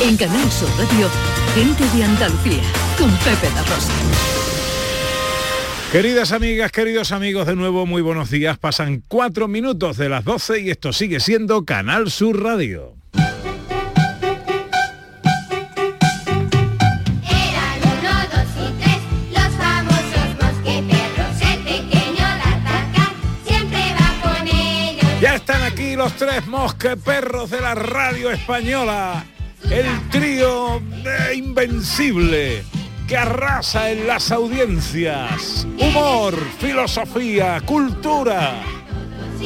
En Canal Sur Radio, gente de Andalucía, con Pepe La Rosa. Queridas amigas, queridos amigos, de nuevo muy buenos días. Pasan cuatro minutos de las 12 y esto sigue siendo Canal Sur Radio. Eran uno, dos y tres, los famosos mosqueteros. El pequeño D'Artagnan siempre va con ellos. Ya están aquí los tres mosqueperros de la radio española. El trío invencible que arrasa en las audiencias. Humor, filosofía, cultura.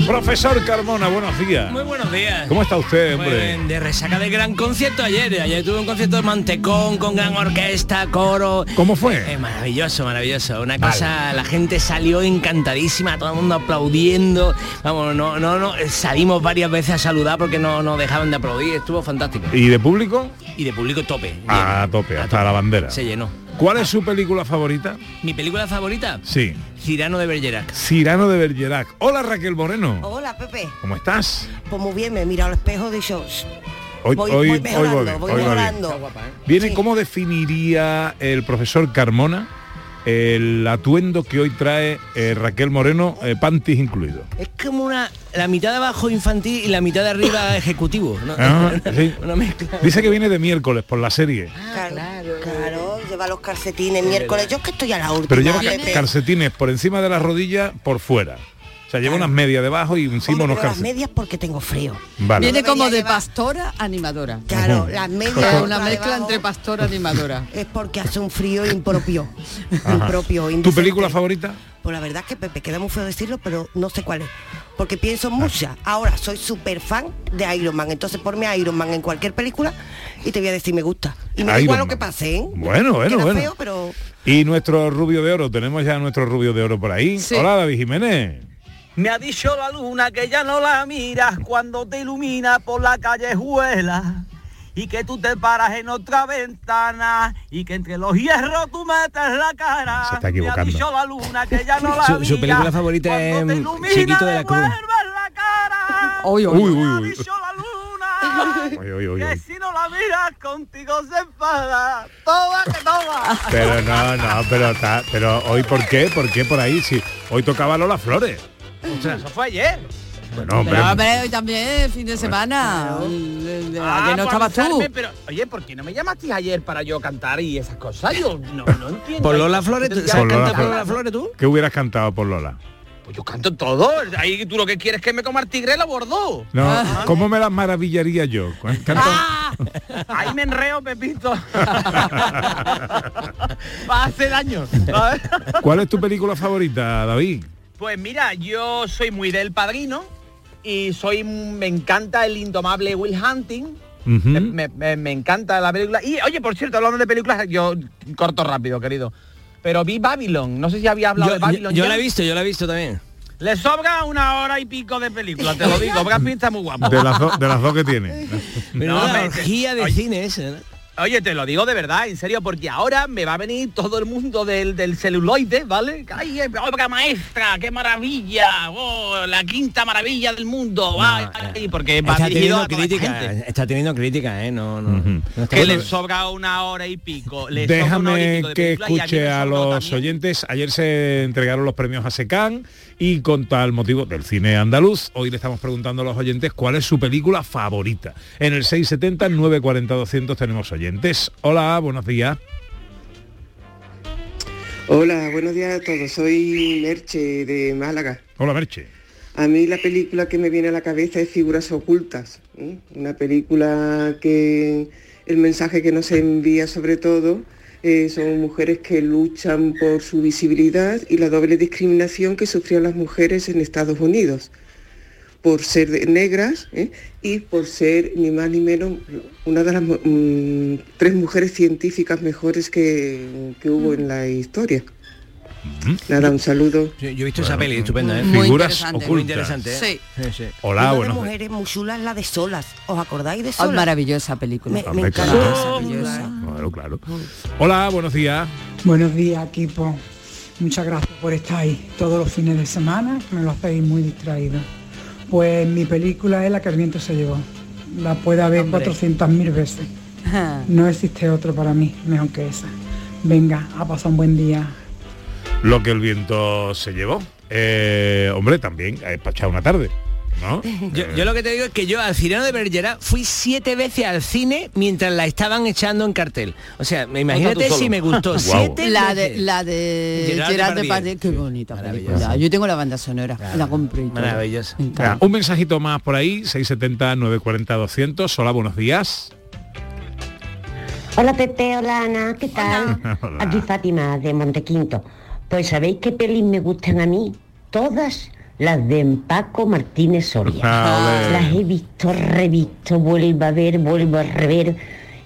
Profesor Carmona, buenos días. Muy buenos días. ¿Cómo está usted, Muy hombre? de resaca del gran concierto ayer. Ayer tuve un concierto de Mantecón con gran orquesta, coro. ¿Cómo fue? Eh, maravilloso, maravilloso. Una cosa, la gente salió encantadísima, todo el mundo aplaudiendo. Vamos, no, no, no. Salimos varias veces a saludar porque no, no dejaban de aplaudir. Estuvo fantástico. ¿Y de público? Y de público tope. A tope, hasta la bandera. Se llenó. ¿Cuál es su película favorita? Mi película favorita, Sí. Cirano de Bergerac. Cirano de Bergerac. Hola Raquel Moreno. Hola Pepe, ¿Cómo estás? pues muy bien, me he mirado al espejo de shows. Hoy, Voy- hoy, voy hoy mejorando, va bien, voy hoy bien. mejorando. Viene, Sí. ¿cómo definiría el profesor Carmona el atuendo que hoy trae eh, Raquel Moreno, eh, panties incluido? Es como una la mitad de abajo infantil y la mitad de arriba ejecutivo. ¿no? Ah, sí. Una mezcla. Dice que viene de miércoles por la serie, Claro, claro, lleva los calcetines miércoles. Yo es que estoy a la última. pero lleva Pepe. calcetines por encima de las rodillas, por fuera. O sea, lleva unas medias debajo y encima unos pero las calcetines. medias porque tengo frío. Vale. Viene como de pastora animadora. Claro, las Es medias. una otra mezcla debajo, entre pastora animadora. Es porque hace un frío impropio. Impropio, ¿Tu película favorita? Pues la verdad es que Pepe, queda muy feo decirlo, pero no sé cuál es. Porque pienso en muchas. Ahora soy súper fan de Iron Man. Entonces ponme a Iron Man en cualquier película y te voy a decir me gusta. Y me da igual lo que pase, ¿eh? Bueno, bueno, Queda bueno. feo, pero Y nuestro rubio de oro, tenemos ya nuestro rubio de oro por ahí. Sí. Hola David Jiménez. Me ha dicho la luna que ya no la miras cuando te ilumina por la callejuela y que tú te paras en otra ventana y que entre los hierros tú metes la cara. Se está equivocando. Me ha dicho la luna que ya no la Su- su película favorita cuando es, mm, ilumina, Chiquito de la Cruz. la cara. Uy, Uy, uy, uy. que si no la miras contigo se enfada. Toda que toda. Pero no, no, pero ta- pero hoy por qué, por qué por ahí, si hoy tocaba Lola Flores. Ostras, eso fue ayer. Bueno, hombre, Pero hombre, hoy también fin de semana. El- el- Ah, Ayer no estabas tú. Pero, oye, ¿por qué no me llamaste ayer para yo cantar y esas cosas? Yo no, no entiendo. Por Lola Flores, ¿tú sabes Lola cantar por Flores. Lola Flores tú? ¿qué hubieras cantado por Lola? Pues yo canto todo. Ahí tú lo que quieres es que me coma el tigre la bordó. No, Ah. ¿cómo me las maravillaría yo? Canto- Ahí me enreo, Pepito. Va a hacer daño. ¿Cuál es tu película favorita, David? Pues mira, yo soy muy del padrino y soy me encanta el indomable Will Hunting. Me, me- me- me encanta la película. Y oye, por cierto, hablando de películas, yo corto rápido, querido. Pero vi Babylon, no sé si había hablado Yo, de Babylon. yo la he visto, yo la he visto también. Le sobra una hora y pico de película, te lo digo. Brad Pitt está muy guapo. De las, dos que tiene. Pero No, una me- orgía de oye. cine ese, ¿no? Oye, te lo digo de verdad, en serio, porque ahora me va a venir todo el mundo del, del celuloide, ¿vale? ¡Ay, eh, obra maestra! ¡Qué maravilla! ¡Oh, la quinta maravilla del mundo! ¡Ay, ay! Porque va Está dirigido teniendo a crítica, gente. está teniendo crítica, ¿eh? No, no. No Que le sobra una hora y pico. le sobra una hora y Déjame pico de que escuche a sobró los también. oyentes. Ayer se entregaron los premios a SECAN y con tal motivo del cine andaluz, hoy le estamos preguntando a los oyentes cuál es su película favorita. En el 670 940 200 tenemos oyentes. Hola, buenos días. Hola, buenos días a todos. Soy Merche de Málaga. Hola, Merche. A mí la película que me viene a la cabeza es Figuras Ocultas. ¿eh? Una película que el mensaje que nos envía sobre todo eh, son mujeres que luchan por su visibilidad y la doble discriminación que sufrían las mujeres en Estados Unidos por ser de- negras ¿eh? y por ser ni más ni menos una de las mm, tres mujeres científicas mejores que, que hubo en la historia. Nada, un saludo. Yo, yo he visto esa peli, estupenda, ¿eh? Muy Figuras interesante. Muy interesante, ¿eh? Sí. Sí, sí. Hola, Una de buenos días. mujeres muy chulas la de Solas. ¿Os acordáis de Oh, Solas? maravillosa película. Me, me Hombre, encanta claro. esa Maravillosa. película. Claro, claro. Hola, buenos días. Buenos días, equipo. Muchas gracias por estar ahí todos los fines de semana, me lo hacéis muy distraído. Pues mi película es La que el viento se llevó. La puede haber Hombre. 400.000 veces. No existe otro para mí mejor que esa. Venga, a pasar un buen día. Lo que el viento se llevó. Eh, hombre, también es para echar una tarde. ¿No? Yo, yo lo que te digo es que yo al Cirano de Bergerac fui siete veces al cine mientras la estaban echando en cartel. O sea, me imagínate si me gustó. Siete La de, la de Gerard Gerard, Depardieu. Depardieu, qué bonita película. Yo tengo la banda sonora, la compré. Maravillosa. Venga, un mensajito más por ahí, 670 940 200. Hola, buenos días. Hola Pepe, hola Ana, ¿qué tal? Hola. Aquí Fátima de Montequinto. Pues ¿sabéis qué pelis me gustan a mí? Todas las de Paco Martínez Soria. Ah, ole. Las he visto, revisto, vuelvo a ver, vuelvo a rever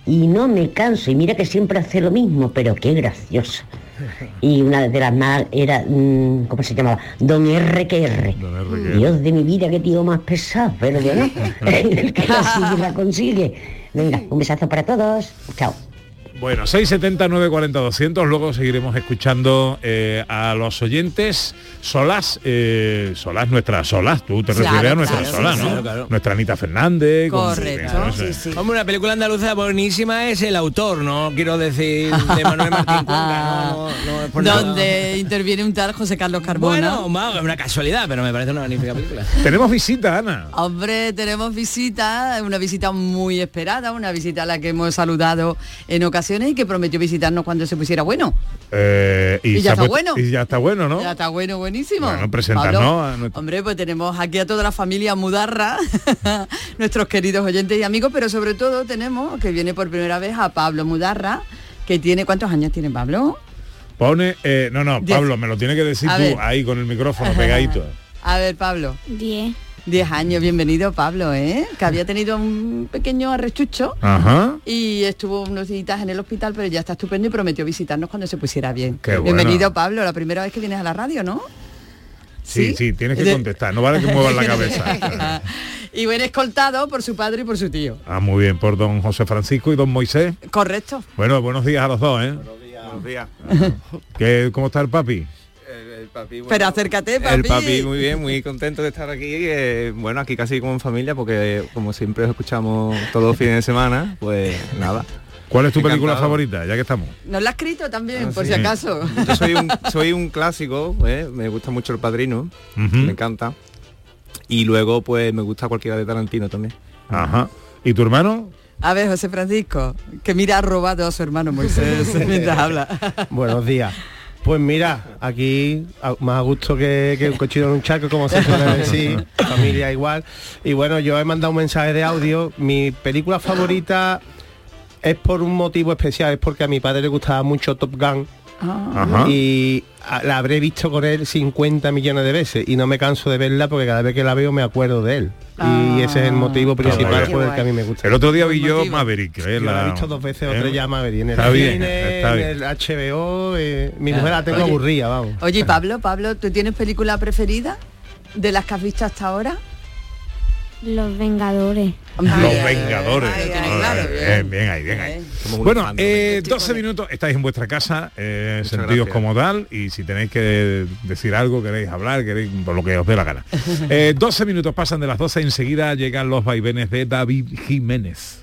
y no me canso. Y mira que siempre hace lo mismo, pero qué gracioso. Y una de las más era, mm, ¿cómo se llamaba? Don R que R. Don R que R. Dios de mi vida, qué tío más pesado, pero bueno, el que la sigue la consigue. Venga, un besazo para todos. Chao. Bueno, 670 940 200. Luego seguiremos escuchando eh, a los oyentes. Solas, eh, Solas, nuestras Solas. Tú te Claro, refieres a nuestras claro, Solas, sí, ¿no? claro, claro. Nuestra Anita Fernández. con- Correcto. sé. Sí, sí. Hombre, una película andaluza buenísima es el autor, no quiero decir de Manuel Martín Cuenca, no, no, no es. Donde interviene un tal José Carlos Carbona. Bueno, ma- una casualidad, pero me parece una magnífica película. Tenemos visita, Ana. Hombre, tenemos visita, una visita muy esperada, una visita a la que hemos saludado en ocasiones y que prometió visitarnos cuando se pusiera bueno. Eh, Y ya está puesto- bueno. Y ya está bueno, ¿no? Ya está bueno, buenísimo. Bueno, Pablo. a Hombre, pues tenemos aquí a toda la familia Mudarra, nuestros queridos oyentes y amigos, pero sobre todo tenemos que viene por primera vez a Pablo Mudarra, que tiene, ¿cuántos años tiene Pablo? Pone, eh, no, no, Diez. Pablo, me lo tiene que decir A tú ver. ahí con el micrófono pegadito. A ver, Pablo. Diez. Diez años, bienvenido Pablo, ¿eh? Que había tenido un pequeño arrechucho Ajá. y estuvo unos días en el hospital, pero ya está estupendo y prometió visitarnos cuando se pusiera bien. Qué bueno. Bienvenido Pablo, la primera vez que vienes a la radio, ¿no? Sí, sí, tienes que contestar, no vale que muevas la cabeza. y buen escoltado por su padre y por su tío. Ah, muy bien, por don José Francisco y don Moisés. Correcto. Bueno, buenos días a los dos, ¿eh? Buenos días. ¿Qué, ¿Cómo está el papi? El, papi, bueno, Pero acércate, papi. El papi muy bien, muy contento de estar aquí. eh, bueno, aquí casi como en familia, porque como siempre os escuchamos todos los fines de semana, pues nada. ¿Cuál es tu película Encantado. favorita, ya que estamos? Nos la ha escrito también, Ah, por sí. si acaso. Yo soy un, soy un clásico, ¿eh? me gusta mucho El Padrino, me encanta. Y luego pues me gusta cualquiera de Tarantino también. Ajá. ¿Y tu hermano? A ver, José Francisco, que mira ha robado a su hermano Moisés mientras habla. Buenos días. Pues mira, aquí a- más a gusto que, que un cochino en un charco, como se suele decir, familia igual. Y bueno, yo he mandado un mensaje de audio. Mi película favorita es por un motivo especial, es porque a mi padre le gustaba mucho Top Gun. Ajá. Y a- la habré visto con él 50 millones de veces y no me canso de verla porque cada vez que la veo me acuerdo de él. Y ese es el motivo principal por el que a mí me gusta. El otro día vi yo motivo. Maverick. ¿eh? Yo la he visto dos veces o ¿eh? tres ya Maverick, en el Está bien, está en bien. el HBO, eh, mi mujer la tengo Oye. aburrida, vamos. Oye, Pablo, Pablo, ¿tú tienes película preferida de las que has visto hasta ahora? Los Vengadores. Los Vengadores. Claro, bien, ahí, bien ahí. Bueno, eh, 12 minutos, estáis en vuestra casa, eh, sentidos gracias. como tal, y si tenéis que decir algo, queréis hablar, queréis, por lo que os dé la gana. Eh, 12 minutos pasan de las 12, enseguida llegan los vaivenes de David Jiménez.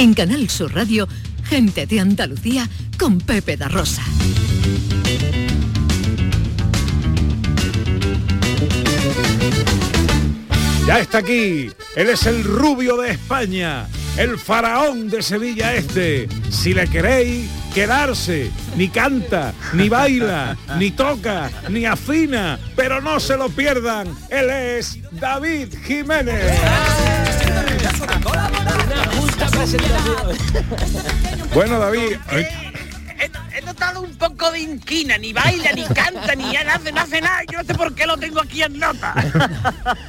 En Canal Sur Radio, gente de Andalucía con Pepe da Rosa. Ya está aquí. Él es el rubio de España, el faraón de Sevilla Este. Si le queréis quedarse, ni canta, ni baila, ni toca, ni afina, pero no se lo pierdan. Él es David Jiménez. Bueno, David, eh, He, he notado un poco de inquina, ni baila, ni canta, ni ya no hace, no hace nada. Yo no sé por qué lo tengo aquí en nota.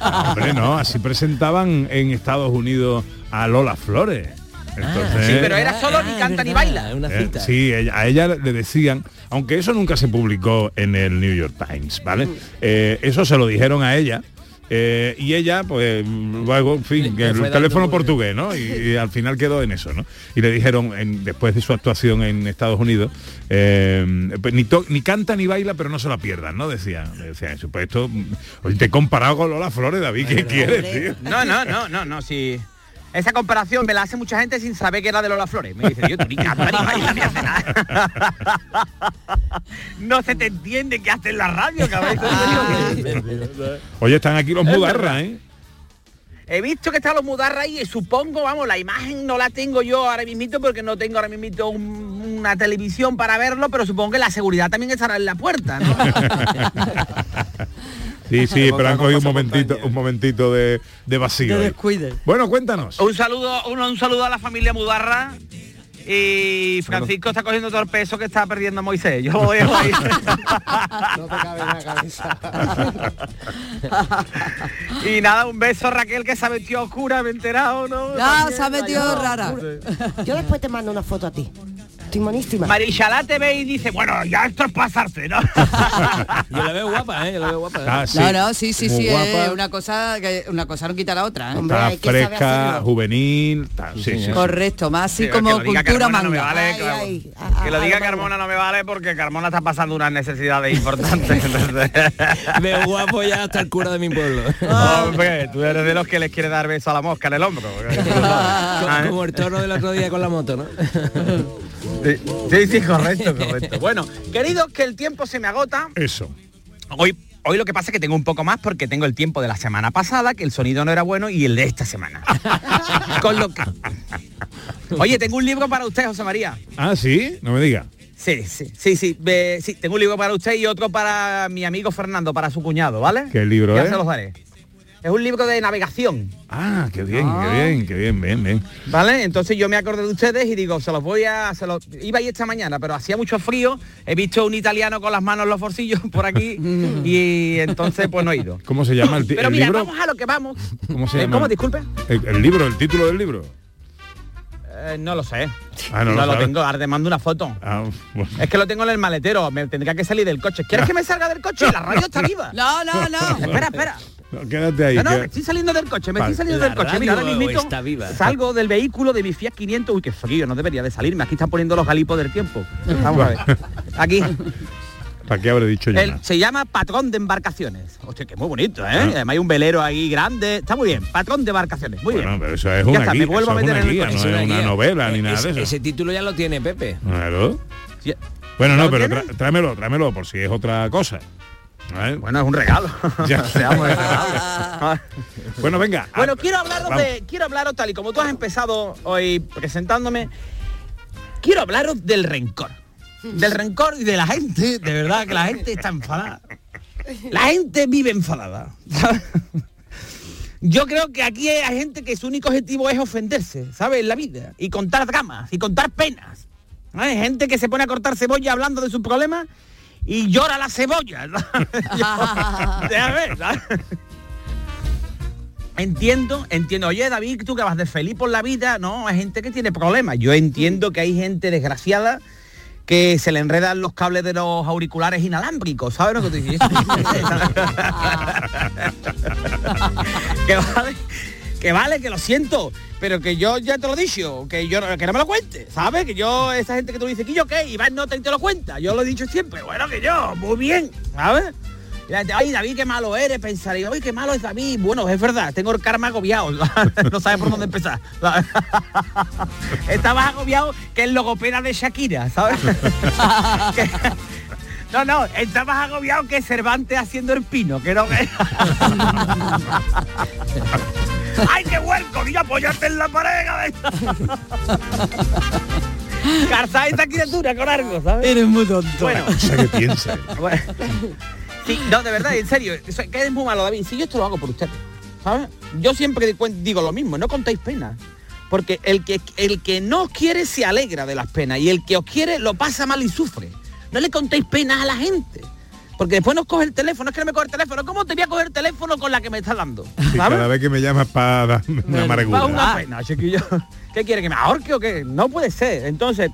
hombre, no, así presentaban en Estados Unidos a Lola Flores. Entonces, Sí, pero era solo ni canta ni baila. Eh, sí, ella- a ella le decían, aunque eso nunca se publicó en el New York Times, ¿vale? Eh, eso se lo dijeron a ella. Eh, y ella, pues, luego, en fin, le el teléfono por- portugués, ¿no? Y, y al final quedó en eso, ¿no? Y le dijeron, en- después de su actuación en Estados Unidos, eh, pues, ni, to- ni canta ni baila, pero no se la pierdan, ¿no? Decía, decía eso. Pues esto, oye, te he comparado con Lola Flores, David, ¿qué quieres, tío? No, no, no, no, no, sí. Esa comparación me la hace mucha gente sin saber que era de Lola Flores. Me dice, yo tú ni canta ni baila ni hace nada. No se te entiende qué hace en la radio, cabrón. Oye, están aquí los Es mudarra, verdad. ¿eh? He visto que están los mudarra ahí y supongo, vamos, la imagen no la tengo yo ahora mismito porque no tengo ahora mismito un- una televisión para verlo, pero supongo que la seguridad también estará en la puerta, ¿no? Sí, sí, pero han cogido un momentito, un momentito de, de vacío. ahí. Bueno, cuéntanos. Un saludo, un, un saludo a la familia Mudarra. Y Francisco está cogiendo todo el peso que está perdiendo Moisés. Yo lo dejo ahí. No te cabe en la cabeza. y nada, un beso Raquel que se ha metido oscura, me he enterado, ¿no? Ya, También, se ha metido rara. Yo después te mando una foto a ti. Estoy monísima. Marichalá te ve y dice, bueno, ya esto es pasarse, ¿no? Yo la veo guapa, ¿eh? Yo la veo guapa. Ah, sí. No, no, sí, sí, Muy sí, guapa. es una cosa que una cosa no quita la otra. ¿eh? Está fresca, juvenil, tal, sí, sí, sí. Correcto, más así Sí, que como diga cultura Carmona no me manga. vale, que- que lo diga Carmona no me vale porque Carmona está pasando unas necesidades importantes. Veo guapo ya hasta el cura de mi pueblo. Hombre, tú eres de los que les quiere dar beso a la mosca en el hombro. como, como el toro del otro día con la moto, ¿no? Sí, sí, correcto, correcto. Bueno, queridos, que el tiempo se me agota. Eso. Hoy, hoy lo que pasa es que tengo un poco más porque tengo el tiempo de la semana pasada, que el sonido no era bueno, y el de esta semana. Con lo que... Oye, tengo un libro para usted, José María. Ah, sí, no me diga. Sí, sí, sí, sí, ve- sí, tengo un libro para usted y otro para mi amigo Fernando, para su cuñado, ¿vale? ¿Qué libro ya es? se los daré. Es un libro de navegación. Ah, qué bien, qué bien, qué bien, bien, bien. ¿Vale? Entonces yo me acordé de ustedes y digo, se los voy a... Se los, iba a ir esta mañana, pero hacía mucho frío. He visto un italiano con las manos en los bolsillos por aquí y entonces pues no he ido. ¿Cómo se llama el, Pero el mira, libro? vamos a lo que vamos. ¿Cómo se Eh, llama? ¿Cómo? Disculpe. El, el libro, el título del libro. Eh, no lo sé. Ah, no no lo tengo, ahora te mando una foto. Ah, bueno. Es que lo tengo en el maletero, me tendría que salir del coche. ¿Quieres que me salga del coche? La radio está viva. No, no, no. Espera, espera. No, quédate ahí. No, no, que- me estoy saliendo del coche, me Vale. estoy saliendo La del coche. Mira, ahora viva. salgo del vehículo de mi Fiat 500. Uy, qué frío, no debería de salirme. Aquí están poniendo los galipos del tiempo. Vamos a ver. Aquí. ¿Para qué habré dicho yo? Nada? se llama Patrón de Embarcaciones. Hostia, que muy bonito, ¿eh? Ah. Además hay un velero ahí grande. Está muy bien. Patrón de Embarcaciones. Muy Bueno, bien. pero eso es Ya una está, guía, me vuelvo eso a es meter una en el guía, coche. no Es una guía. novela ni nada ese, de eso. ese título ya lo tiene Pepe. Claro. Sí. Bueno, ¿Ya no, pero tráemelo, tráemelo por si es otra cosa. ¿Eh? Bueno, es un regalo. Ya. Seamos agradables. Bueno, venga. Bueno, ah, quiero hablaros vamos. de, quiero hablaros tal y como tú has empezado hoy presentándome, quiero hablaros del rencor. Del rencor y de la gente, de verdad que la gente está enfadada. La gente vive enfadada. ¿sabes? Yo creo que aquí hay gente que su único objetivo es ofenderse, ¿sabes? En la vida. Y contar dramas, y contar penas. Hay gente que se pone a cortar cebolla hablando de sus problemas y llora la cebolla. Entiendo, entiendo. Oye, David, tú que vas de feliz por la vida, no, hay gente que tiene problemas. Yo entiendo que hay gente desgraciada que se le enredan los cables de los auriculares inalámbricos, ¿sabes lo que te dices? que que vale, que lo siento, pero que yo ya te lo he dicho, que yo que no me lo cuente, ¿sabes? Que yo, esa gente que tú dices, que yo qué, Iván no te, te lo cuenta, yo lo he dicho siempre, bueno, que yo, muy bien, ¿sabes? Y Ay, David, qué malo eres, pensaría, ay, qué malo es David. Bueno, es verdad, tengo el karma agobiado, no sabes por dónde empezar. Estabas agobiado que el logopeda de Shakira, ¿sabes? No, no, está más agobiado que Cervantes haciendo el pino, que no ¡Ay, qué huerco! ¡Y apoyarte en la pared! Carzá esta criatura con algo, ¿sabes? Eres muy tonto. Bueno, O sea, que piensa. bueno. Sí, no, de verdad, en serio, que es muy malo, David. Si yo esto lo hago por ustedes, ¿sabes? Yo siempre digo lo mismo, no contéis penas. Porque el que, el que no os quiere se alegra de las penas y el que os quiere lo pasa mal y sufre. No le contéis penas a la gente. Porque después nos coge el teléfono, es que no me coge el teléfono. ¿Cómo te voy a coger el teléfono con la que me está dando? Cada vez que me llamas para darme una amargura. una pena, chiquillo. ¿Qué quiere? ¿Que me ahorque o qué? No puede ser. Entonces,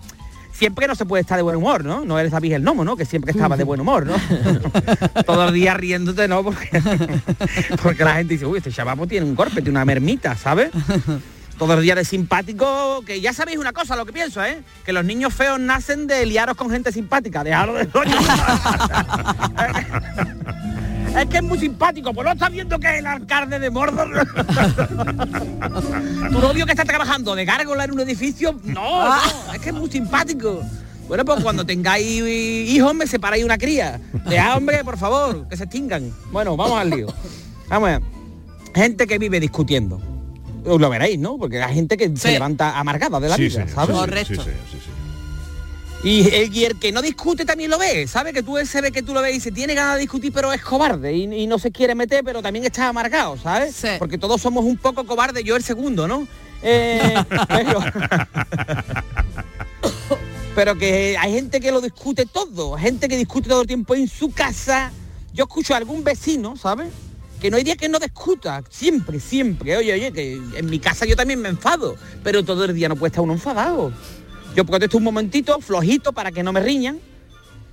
siempre no se puede estar de buen humor, ¿no? No eres David el Nomo, ¿no? Que siempre estaba de buen humor, ¿no? Todo el día riéndote, ¿no? Porque, porque la gente dice, uy, este chaval pues, tiene un golpe, tiene una mermita, ¿sabes? Todo el día de simpático, que ya sabéis una cosa, lo que pienso, ¿eh? Que los niños feos nacen de liaros con gente simpática. Dejaros de coño. Es que es muy simpático, pues no estás viendo que es el alcalde de Mordor. tu novio que está trabajando de gárgola en un edificio, no, no, es que es muy simpático. Bueno, pues cuando tengáis hijos me separáis una cría. De hombre, por favor, que se extingan. Bueno, vamos al lío. Vamos a ver. Gente que vive discutiendo. Lo veréis, ¿no? Porque hay gente que se levanta amargada de la Sí, vida, ¿sabes? sí, sí, sí, sí, sí. Y el, y el que no discute también lo ve, ¿sabe? Que tú se ve que tú lo ves y se tiene ganas de discutir, pero es cobarde y, y no se quiere meter, pero también está amargado, ¿sabes? Porque todos somos un poco cobardes, yo el segundo, ¿no? Eh, pero, pero que hay gente que lo discute todo, gente que discute todo el tiempo en su casa. Yo escucho a algún vecino, ¿sabes? Que no hay día que no discuta, siempre, siempre. Oye, oye, que en mi casa yo también me enfado, pero todo el día no puede estar uno enfadado. Yo protesto un momentito, flojito, para que no me riñan.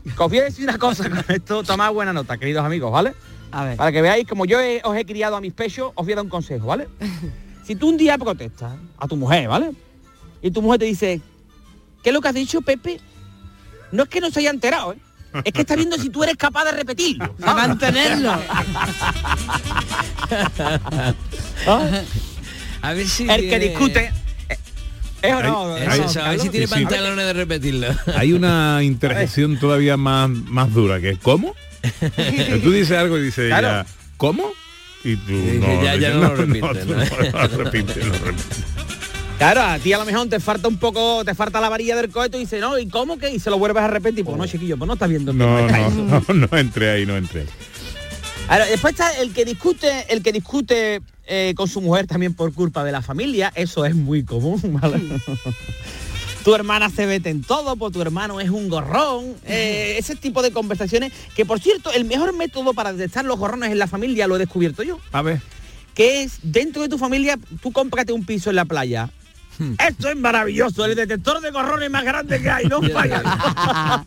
Os voy a decir una cosa con esto, tomad buena nota, queridos amigos, ¿vale? A ver. Para que veáis, como yo he- os he criado a mis pechos, os voy a dar un consejo, ¿vale? Si tú un día protestas a tu mujer, ¿vale? Y tu mujer te dice, ¿qué es lo que has dicho, Pepe? No es que no se haya enterado, ¿eh? Es que está viendo si tú eres capaz de repetirlo. De mantenerlo. A ver si El que discute... eh, ¿Es o no? Es Hay- eso, a ver si tiene Sí, sí. pantalones de repetirlo. Hay una interjección todavía más, más dura que ¿cómo? Tú dices algo y dices Claro. ella, ¿cómo? Y tú no, ya- ya no lo repite, tú ¿no? no repites, repites. Claro, a ti a lo mejor te falta un poco, te falta la varilla del coheto y dice, no, ¿y cómo que? Y se lo vuelves a repetir. Pues no, chiquillo, pues no estás viendo. No, ahí. no, no, no entré ahí, no entré. Ahora, después está el que discute, el que discute eh, con su mujer también por culpa de la familia, eso es muy común, ¿vale? tu hermana se vete en todo, pues tu hermano es un gorrón, eh, ese tipo de conversaciones, que por cierto, el mejor método para detectar los gorrones en la familia lo he descubierto yo, A ver. que es dentro de tu familia, tú cómprate un piso en la playa. Esto es maravilloso, el detector de gorrones más grande que hay, no falla.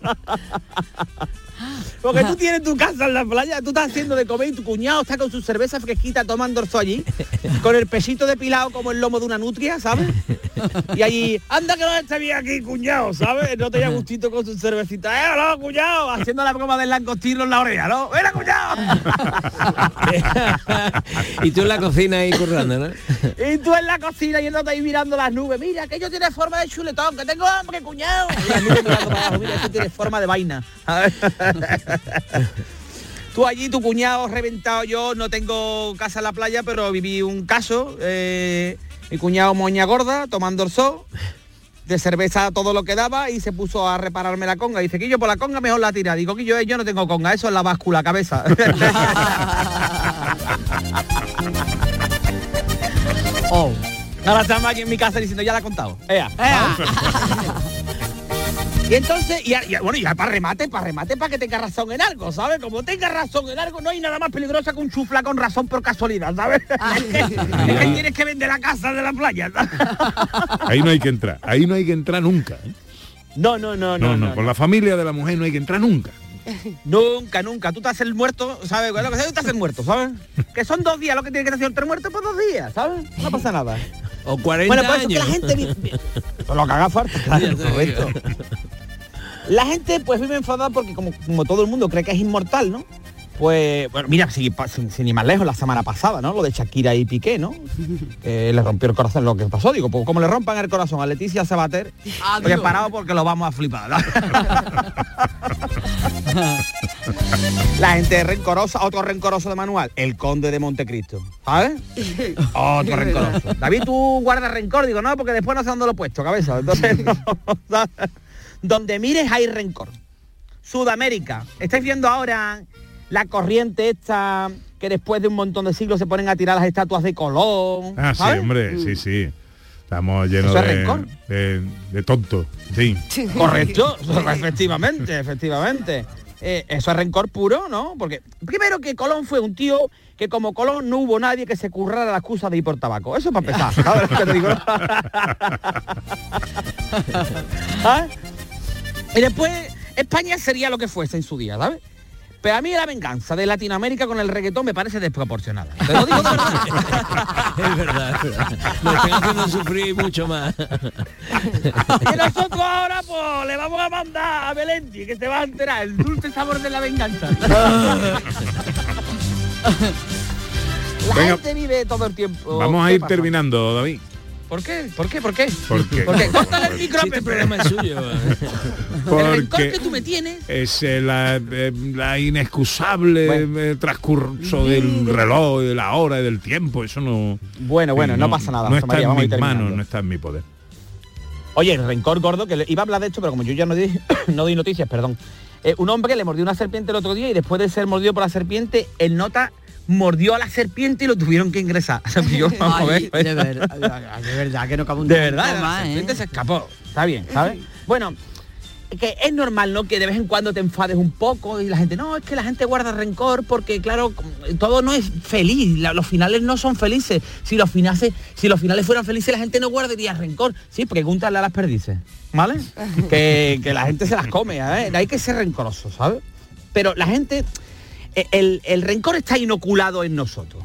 Porque tú tienes tu casa en la playa, tú estás haciendo de comer y tu cuñado está con su cerveza fresquita tomando orzo allí, con el pesito depilado como el lomo de una nutria, ¿sabes? Y allí, anda que no esté bien aquí, cuñado, ¿sabes? No tenía gustito con su cervecita. ¡Eh, no, cuñado! Haciendo la broma del langostino en la oreja, ¿no? ¡Mira, cuñado! y tú en la cocina ahí currando, ¿no? Y tú en la cocina yéndote ahí mirando las nubes. Mira, aquello tiene forma de chuletón, que tengo hambre, cuñado. Y las nubes mirando para abajo, mira, esto tiene forma de vaina. Tú allí, tu cuñado reventado, yo no tengo casa en la playa, pero viví un caso. eh, mi cuñado moña gorda, tomando el sol, de cerveza todo lo que daba y se puso a repararme la conga. Dice, que yo por la conga mejor la tira. Digo, que yo, yo no tengo conga, eso es la báscula, cabeza. Oh. Ahora estamos aquí en mi casa diciendo, ya la he contado. Ea. Y entonces, y, y bueno, y ya para remate, para remate, para que tenga razón en algo, ¿sabes? Como tenga razón en algo, no hay nada más peligroso que un chufla con razón por casualidad, ¿sabes? es, que, es que tienes que vender la casa de la playa. ¿sabes? Ahí no hay que entrar. Ahí no hay que entrar nunca. ¿eh? No, no, no, No, no. no, no, con la familia de la mujer no hay que entrar nunca. Nunca, nunca. Tú te haces el muerto, ¿sabes? Lo que sea, tú te haces el muerto, ¿sabes? Que son dos días lo que tiene que hacer el muerto por dos días, ¿sabes? No pasa nada. O 40 Bueno, por eso que la gente lo que haga falta, claro, correcto. La gente pues vive enfadada porque como, como todo el mundo cree que es inmortal, ¿no? Pues, bueno, mira, sin, sin ir más lejos, la semana pasada, ¿no? Lo de Shakira y Piqué, ¿no? Que le rompió el corazón lo que pasó. Digo, pues como le rompan el corazón a Leticia Sabater, preparado porque lo vamos a flipar. ¿no? la gente rencorosa, otro rencoroso de manual, el conde de Montecristo. ¿Sabes? Otro rencoroso. David, tú guardas rencor, digo, no, porque después no sé dónde lo he puesto, cabeza. Entonces, no, ¿sabes? Donde mires hay rencor. Sudamérica. Estáis viendo ahora la corriente esta que después de un montón de siglos se ponen a tirar las estatuas de Colón. Ah, sí, hombre, sí, sí. Estamos llenos Eso es de, rencor. de, de tontos, sí. Correcto, efectivamente, efectivamente. Eh, eso es rencor puro, ¿no? Porque primero que Colón fue un tío que como Colón no hubo nadie que se currara la excusa de ir por tabaco. Eso para empezar. ¿sabes lo que te digo? ¿Ah? Y después España sería lo que fuese en su día, ¿sabes? Pero a mí la venganza de Latinoamérica con el reggaetón me parece desproporcionada. Te lo digo de verdad. Es verdad, es verdad. Nos están haciendo sufrir mucho más. Y nosotros ahora pues le vamos a mandar a Belendi que se va a enterar el dulce sabor de la venganza. La Venga. gente vive todo el tiempo. Vamos a ¿Qué ir pasa? terminando, David. ¿Por qué? ¿Por qué? ¿Por qué? Porque, Porque córtale el micro este programa es suyo. El rencor porque que tú me tienes. es eh, la, eh, la inexcusable eh, transcurso del reloj, de la hora y del tiempo. Eso no. Bueno, bueno, no pasa nada, No está María, en vamos mis manos, no está en mi poder. Oye, el rencor gordo, que le- iba a hablar de esto, pero como yo ya no di, no doy noticias, perdón. Eh, un hombre le mordió una serpiente el otro día y después de ser mordido por la serpiente, el nota mordió a la serpiente y lo tuvieron que ingresar. Yo, vamos a ver, Ay, de, verdad, de verdad que no cabe un De verdad, la más, ¿eh? se escapó. Está bien, ¿sabes? Bueno, que es normal, ¿no? Que de vez en cuando te enfades un poco y la gente, no, es que la gente guarda rencor porque, claro, todo no es feliz, la- los finales no son felices. Si los finales, si los finales fueran felices, la gente no guardaría rencor. Sí, pregúntale a las perdices, ¿vale? que, que la gente se las come, ¿eh? Hay que ser rencoroso, ¿sabes? Pero la gente, el, el rencor está inoculado en nosotros.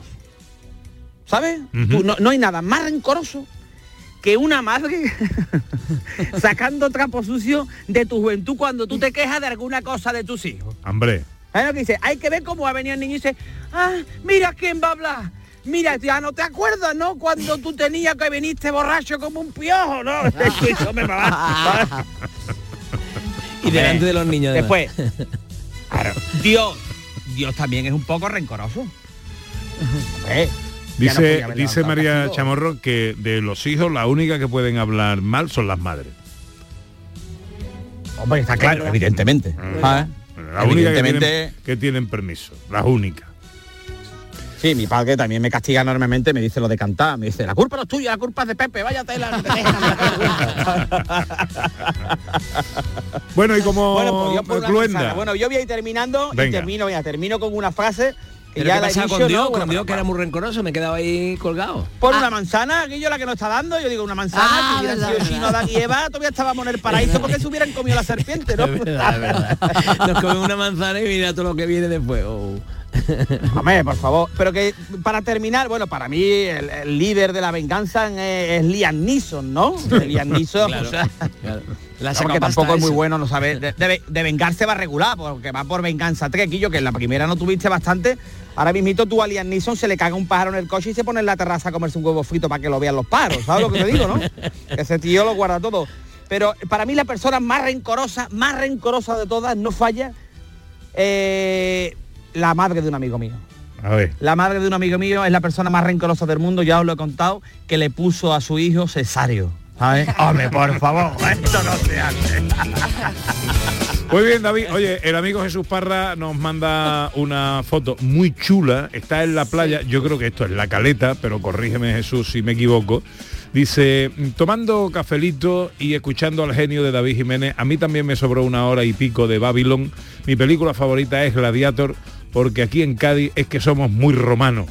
¿Sabes? Tú, no, no hay nada más rencoroso que una madre sacando trapo sucio de tu juventud cuando tú te quejas de alguna cosa de tus hijos. Hombre, ¿Sabes lo que dice? Hay que ver cómo va a venir el niño y dice, ah, mira quién va a hablar. Mira, ya no te acuerdas, ¿no? Cuando tú tenías que viniste borracho como un piojo, ¿no? Eso me va. Y delante de los niños. además. Después, claro, Dios, Dios también es un poco rencoroso. No dice, dice María castigo. Chamorro que de los hijos la única que pueden hablar mal son las madres. Hombre, está claro, evidentemente. ¿sabes? La única que Evidentemente- tienen, que tienen permiso. Las únicas. Sí, mi padre también me castiga enormemente, me dice lo de cantar, me dice, la culpa no es tuya, la culpa es de Pepe, vaya tela, no te dejes". Bueno, y como Bueno, pues yo por una Cluenda. manzana. Bueno, yo voy a ir terminando y termino, ya termino con una frase que ¿Pero ya qué la he pasaba dicho, con Dios? ¿no? Con Bueno, Dios que era muy rencoroso, me he quedado ahí colgado. Por una manzana, aquello la que nos está dando, yo digo una manzana, Ah, que hubieran verdad, sido. Chino, Adán y Eva, todavía estábamos en el paraíso porque se hubieran comido la serpiente, ¿no? Es verdad, es verdad. Nos comemos una manzana y mira todo lo que viene después. Oh. Hombre, por favor. Pero que para terminar, bueno, para mí el, el líder de la venganza es, es Liam Neeson, ¿no? Liam Neeson, Claro, o sea, claro. La porque tampoco es muy bueno, no sabe. De, de- de vengarse va regular, porque va por venganza trequillo, que en la primera no tuviste bastante. Ahora mismito tú a Liam Neeson se le caga un pájaro en el coche y se pone en la terraza a comerse un huevo frito para que lo vean los pájaros. ¿Sabes lo que te digo, no? Ese tío lo guarda todo. Pero para mí la persona más rencorosa, más rencorosa de todas, no falla, eh, la madre de un amigo mío. A ver. La madre de un amigo mío es la persona más rencorosa del mundo, ya os lo he contado, que le puso a su hijo cesario. ¿Sabes? Hombre, por favor, esto no se hace. Muy bien, David. Oye, el amigo Jesús Parra nos manda una foto muy chula. Está en la playa. Yo creo que esto es la caleta, pero corrígeme Jesús si me equivoco. Dice, tomando cafelito y escuchando al genio de David Jiménez, a mí también me sobró una hora y pico de Babylon. Mi película favorita es Gladiator, porque aquí en Cádiz es que somos muy romanos.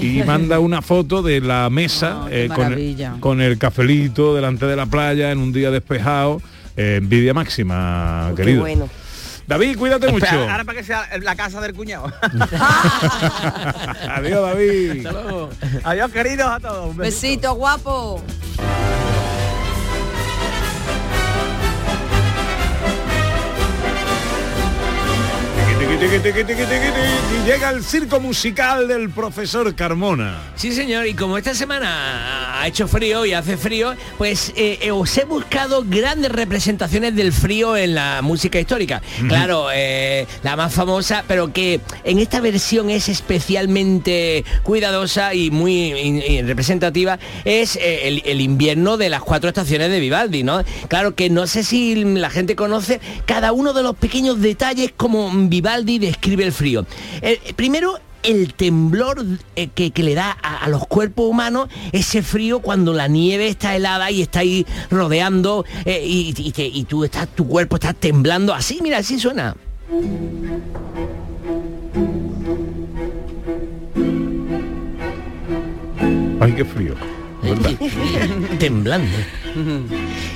Y manda una foto de la mesa eh, con, el, con el cafelito delante de la playa en un día despejado. Eh, envidia máxima, Qué querido. bueno. David, cuídate mucho. Ahora para que sea la casa del cuñado. Adiós, David. Adiós, queridos a todos. Un besito. Besito, guapo. Y llega el circo musical del profesor Carmona. Sí, señor, y como esta semana ha hecho frío y hace frío, pues eh, eh, os he buscado grandes representaciones del frío en la música histórica. Claro, eh, la más famosa, pero que en esta versión es especialmente cuidadosa y muy representativa, es eh, el, el invierno de las cuatro estaciones de Vivaldi, ¿no? Claro que no sé si la gente conoce cada uno de los pequeños detalles como Vivaldi describe el frío. Primero, el temblor eh, que, que le da a, a los cuerpos humanos ese frío cuando la nieve está helada y está ahí rodeando eh, y, y te- y tú estás, tu cuerpo está temblando así, mira, así suena. Ay, qué frío. ¿verdad? temblando.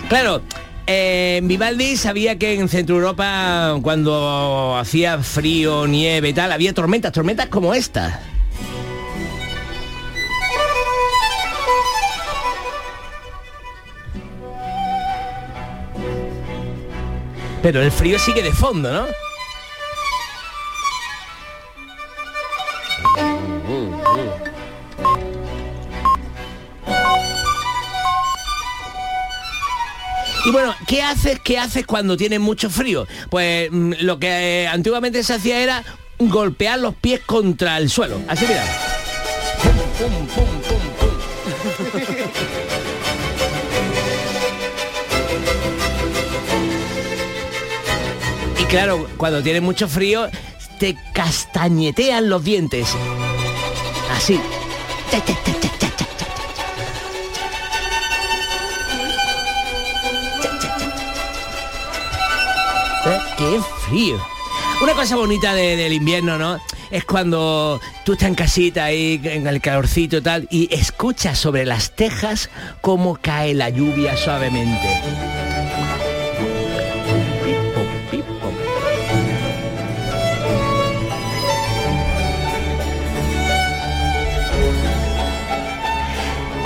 Claro, eh, Vivaldi sabía que en Centro Europa cuando hacía frío, nieve y tal, había tormentas, tormentas como esta. Pero el frío sigue de fondo, ¿no? Y bueno, ¿qué haces? ¿Qué haces cuando tienes mucho frío? Pues mm, lo que eh, antiguamente se hacía era golpear los pies contra el suelo. Así mira. Y claro, cuando tienes mucho frío, te castañetean los dientes. Así. ¡Qué frío! Una cosa bonita de- del invierno, ¿no? Es cuando tú estás en casita ahí, en el calorcito y tal, y escuchas sobre las tejas cómo cae la lluvia suavemente.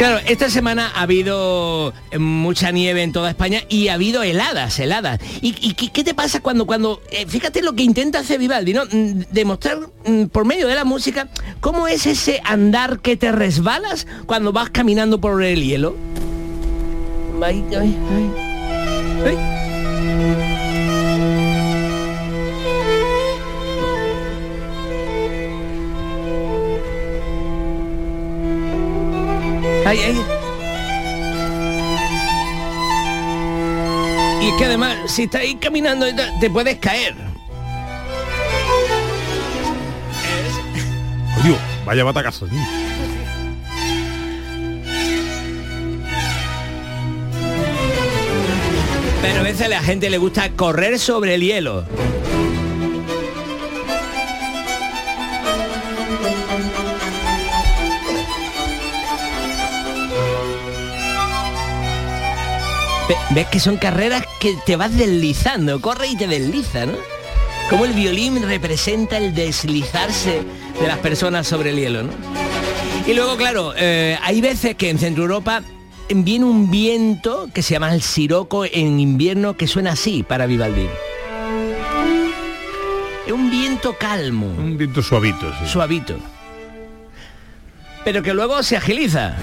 Claro, esta semana ha habido eh, mucha nieve en toda España y ha habido heladas, heladas. ¿Y, y qué, qué te pasa cuando, cuando, eh, fíjate lo que intenta hacer Vivaldi, ¿no? Mm, Demostrar mm, por medio de la música cómo es ese andar que te resbalas cuando vas caminando por el hielo. Ay, ay, ay. Ay. Ay, ay. Y es que además, si estás ahí caminando, te puedes caer. Oye, vaya batacazo. Pero a veces a la gente le gusta correr sobre el hielo. ¿Ves que son carreras que te vas deslizando? Corre y te desliza, ¿no? Como el violín representa el deslizarse de las personas sobre el hielo, ¿no? Y luego, claro, eh, hay veces que en Centro Europa viene un viento que se llama el siroco en invierno que suena así para Vivaldi. Es un viento calmo. Un viento suavito, sí. Suavito. Pero que luego se agiliza.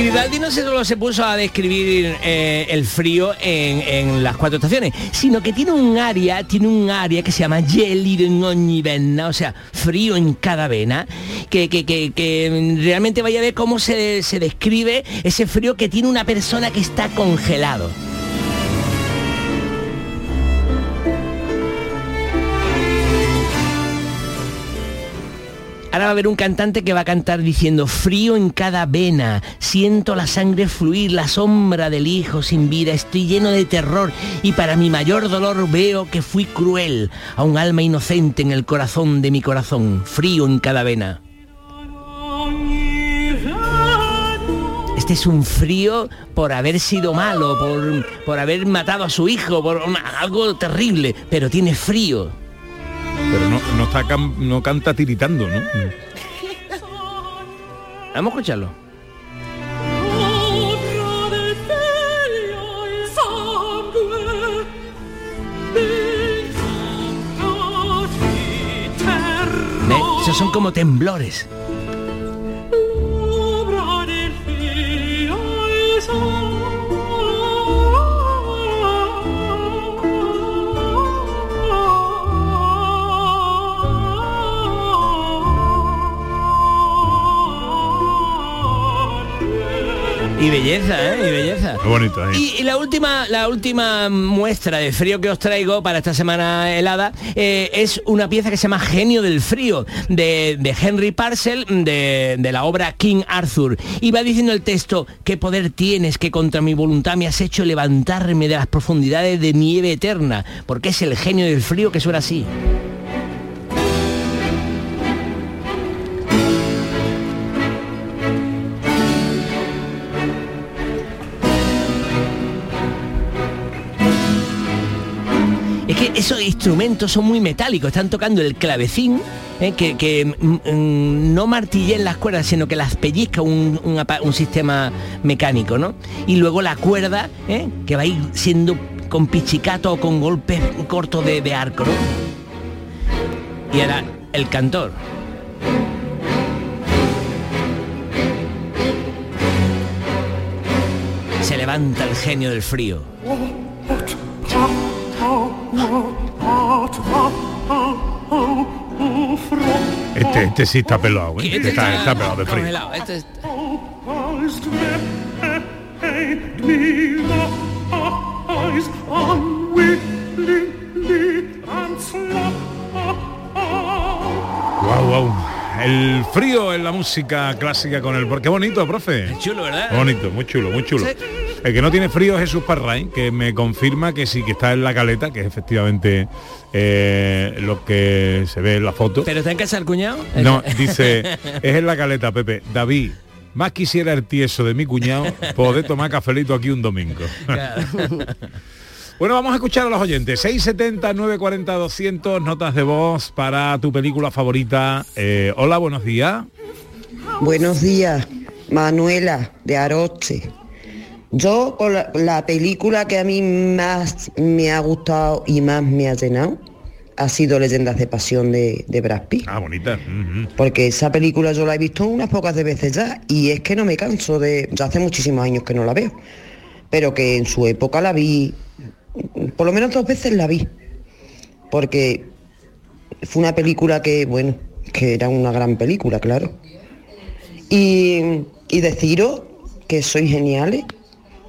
Y Vivaldi no solo se puso a describir eh, el frío en, en las cuatro estaciones, sino que tiene un área, tiene un área que se llama in ogni vena, o sea, frío en cada vena, que, que- que- que realmente vaya a ver cómo se, se describe ese frío que tiene una persona que está congelado. Ahora va a haber un cantante que va a cantar diciendo frío en cada vena, siento la sangre fluir, la sombra del hijo sin vida, estoy lleno de terror y para mi mayor dolor veo que fui cruel a un alma inocente en el corazón de mi corazón, frío en cada vena. Este es un frío por haber sido malo, por, por haber matado a su hijo, por algo terrible, pero tiene frío. Pero no, no, está can, no canta tiritando, ¿no? Vamos a escucharlo. son como temblores. Y belleza, ¿eh? Y belleza. Bonito. Y, y la última la última muestra de frío que os traigo para esta semana helada eh, es una pieza que se llama Genio del Frío de, de Henry Parcel de, de la obra King Arthur. Y va diciendo el texto, qué poder tienes que contra mi voluntad me has hecho levantarme de las profundidades de nieve eterna, porque es el genio del frío que suena así. Esos instrumentos son muy metálicos, están tocando el clavecín, eh, que, que, mm, mm, no martillen las cuerdas, sino que las pellizca un, sistema mecánico, ¿no? Y luego la cuerda, eh, que va a ir siendo con pichicato o con golpes cortos de, de arco, ¿no? Y ahora el cantor. Se levanta el genio del frío. Este, este sí está pelado, ¿eh? Este está, está pelado de frío. Es- Wow, wow. El frío en la música clásica con el... Qué bonito, profe. chulo, ¿verdad? Bonito, muy chulo, muy chulo. Sí. El que no tiene frío es Jesús Parrain, que me confirma que sí, que está en la caleta, que es efectivamente eh, lo que se ve en la foto. ¿Pero está en casa el cuñado? No, dice, es en la caleta, Pepe. David, más quisiera el tieso de mi cuñado poder tomar cafelito aquí un domingo. Bueno, vamos a escuchar a los oyentes. 670 940 200 notas de voz para tu película favorita. Eh, hola, buenos días. Buenos días, Manuela de Aroche. Yo con la, la película que a mí más me ha gustado y más me ha llenado ha sido Leyendas de Pasión de, de Brad Pitt. Ah, bonita. Porque esa película yo la he visto unas pocas de veces ya y es que no me canso de... Ya hace muchísimos años que no la veo. Pero que en su época la vi, por lo menos dos veces la vi. Porque fue una película que, bueno, que era una gran película, claro. Y, y deciros que sois geniales,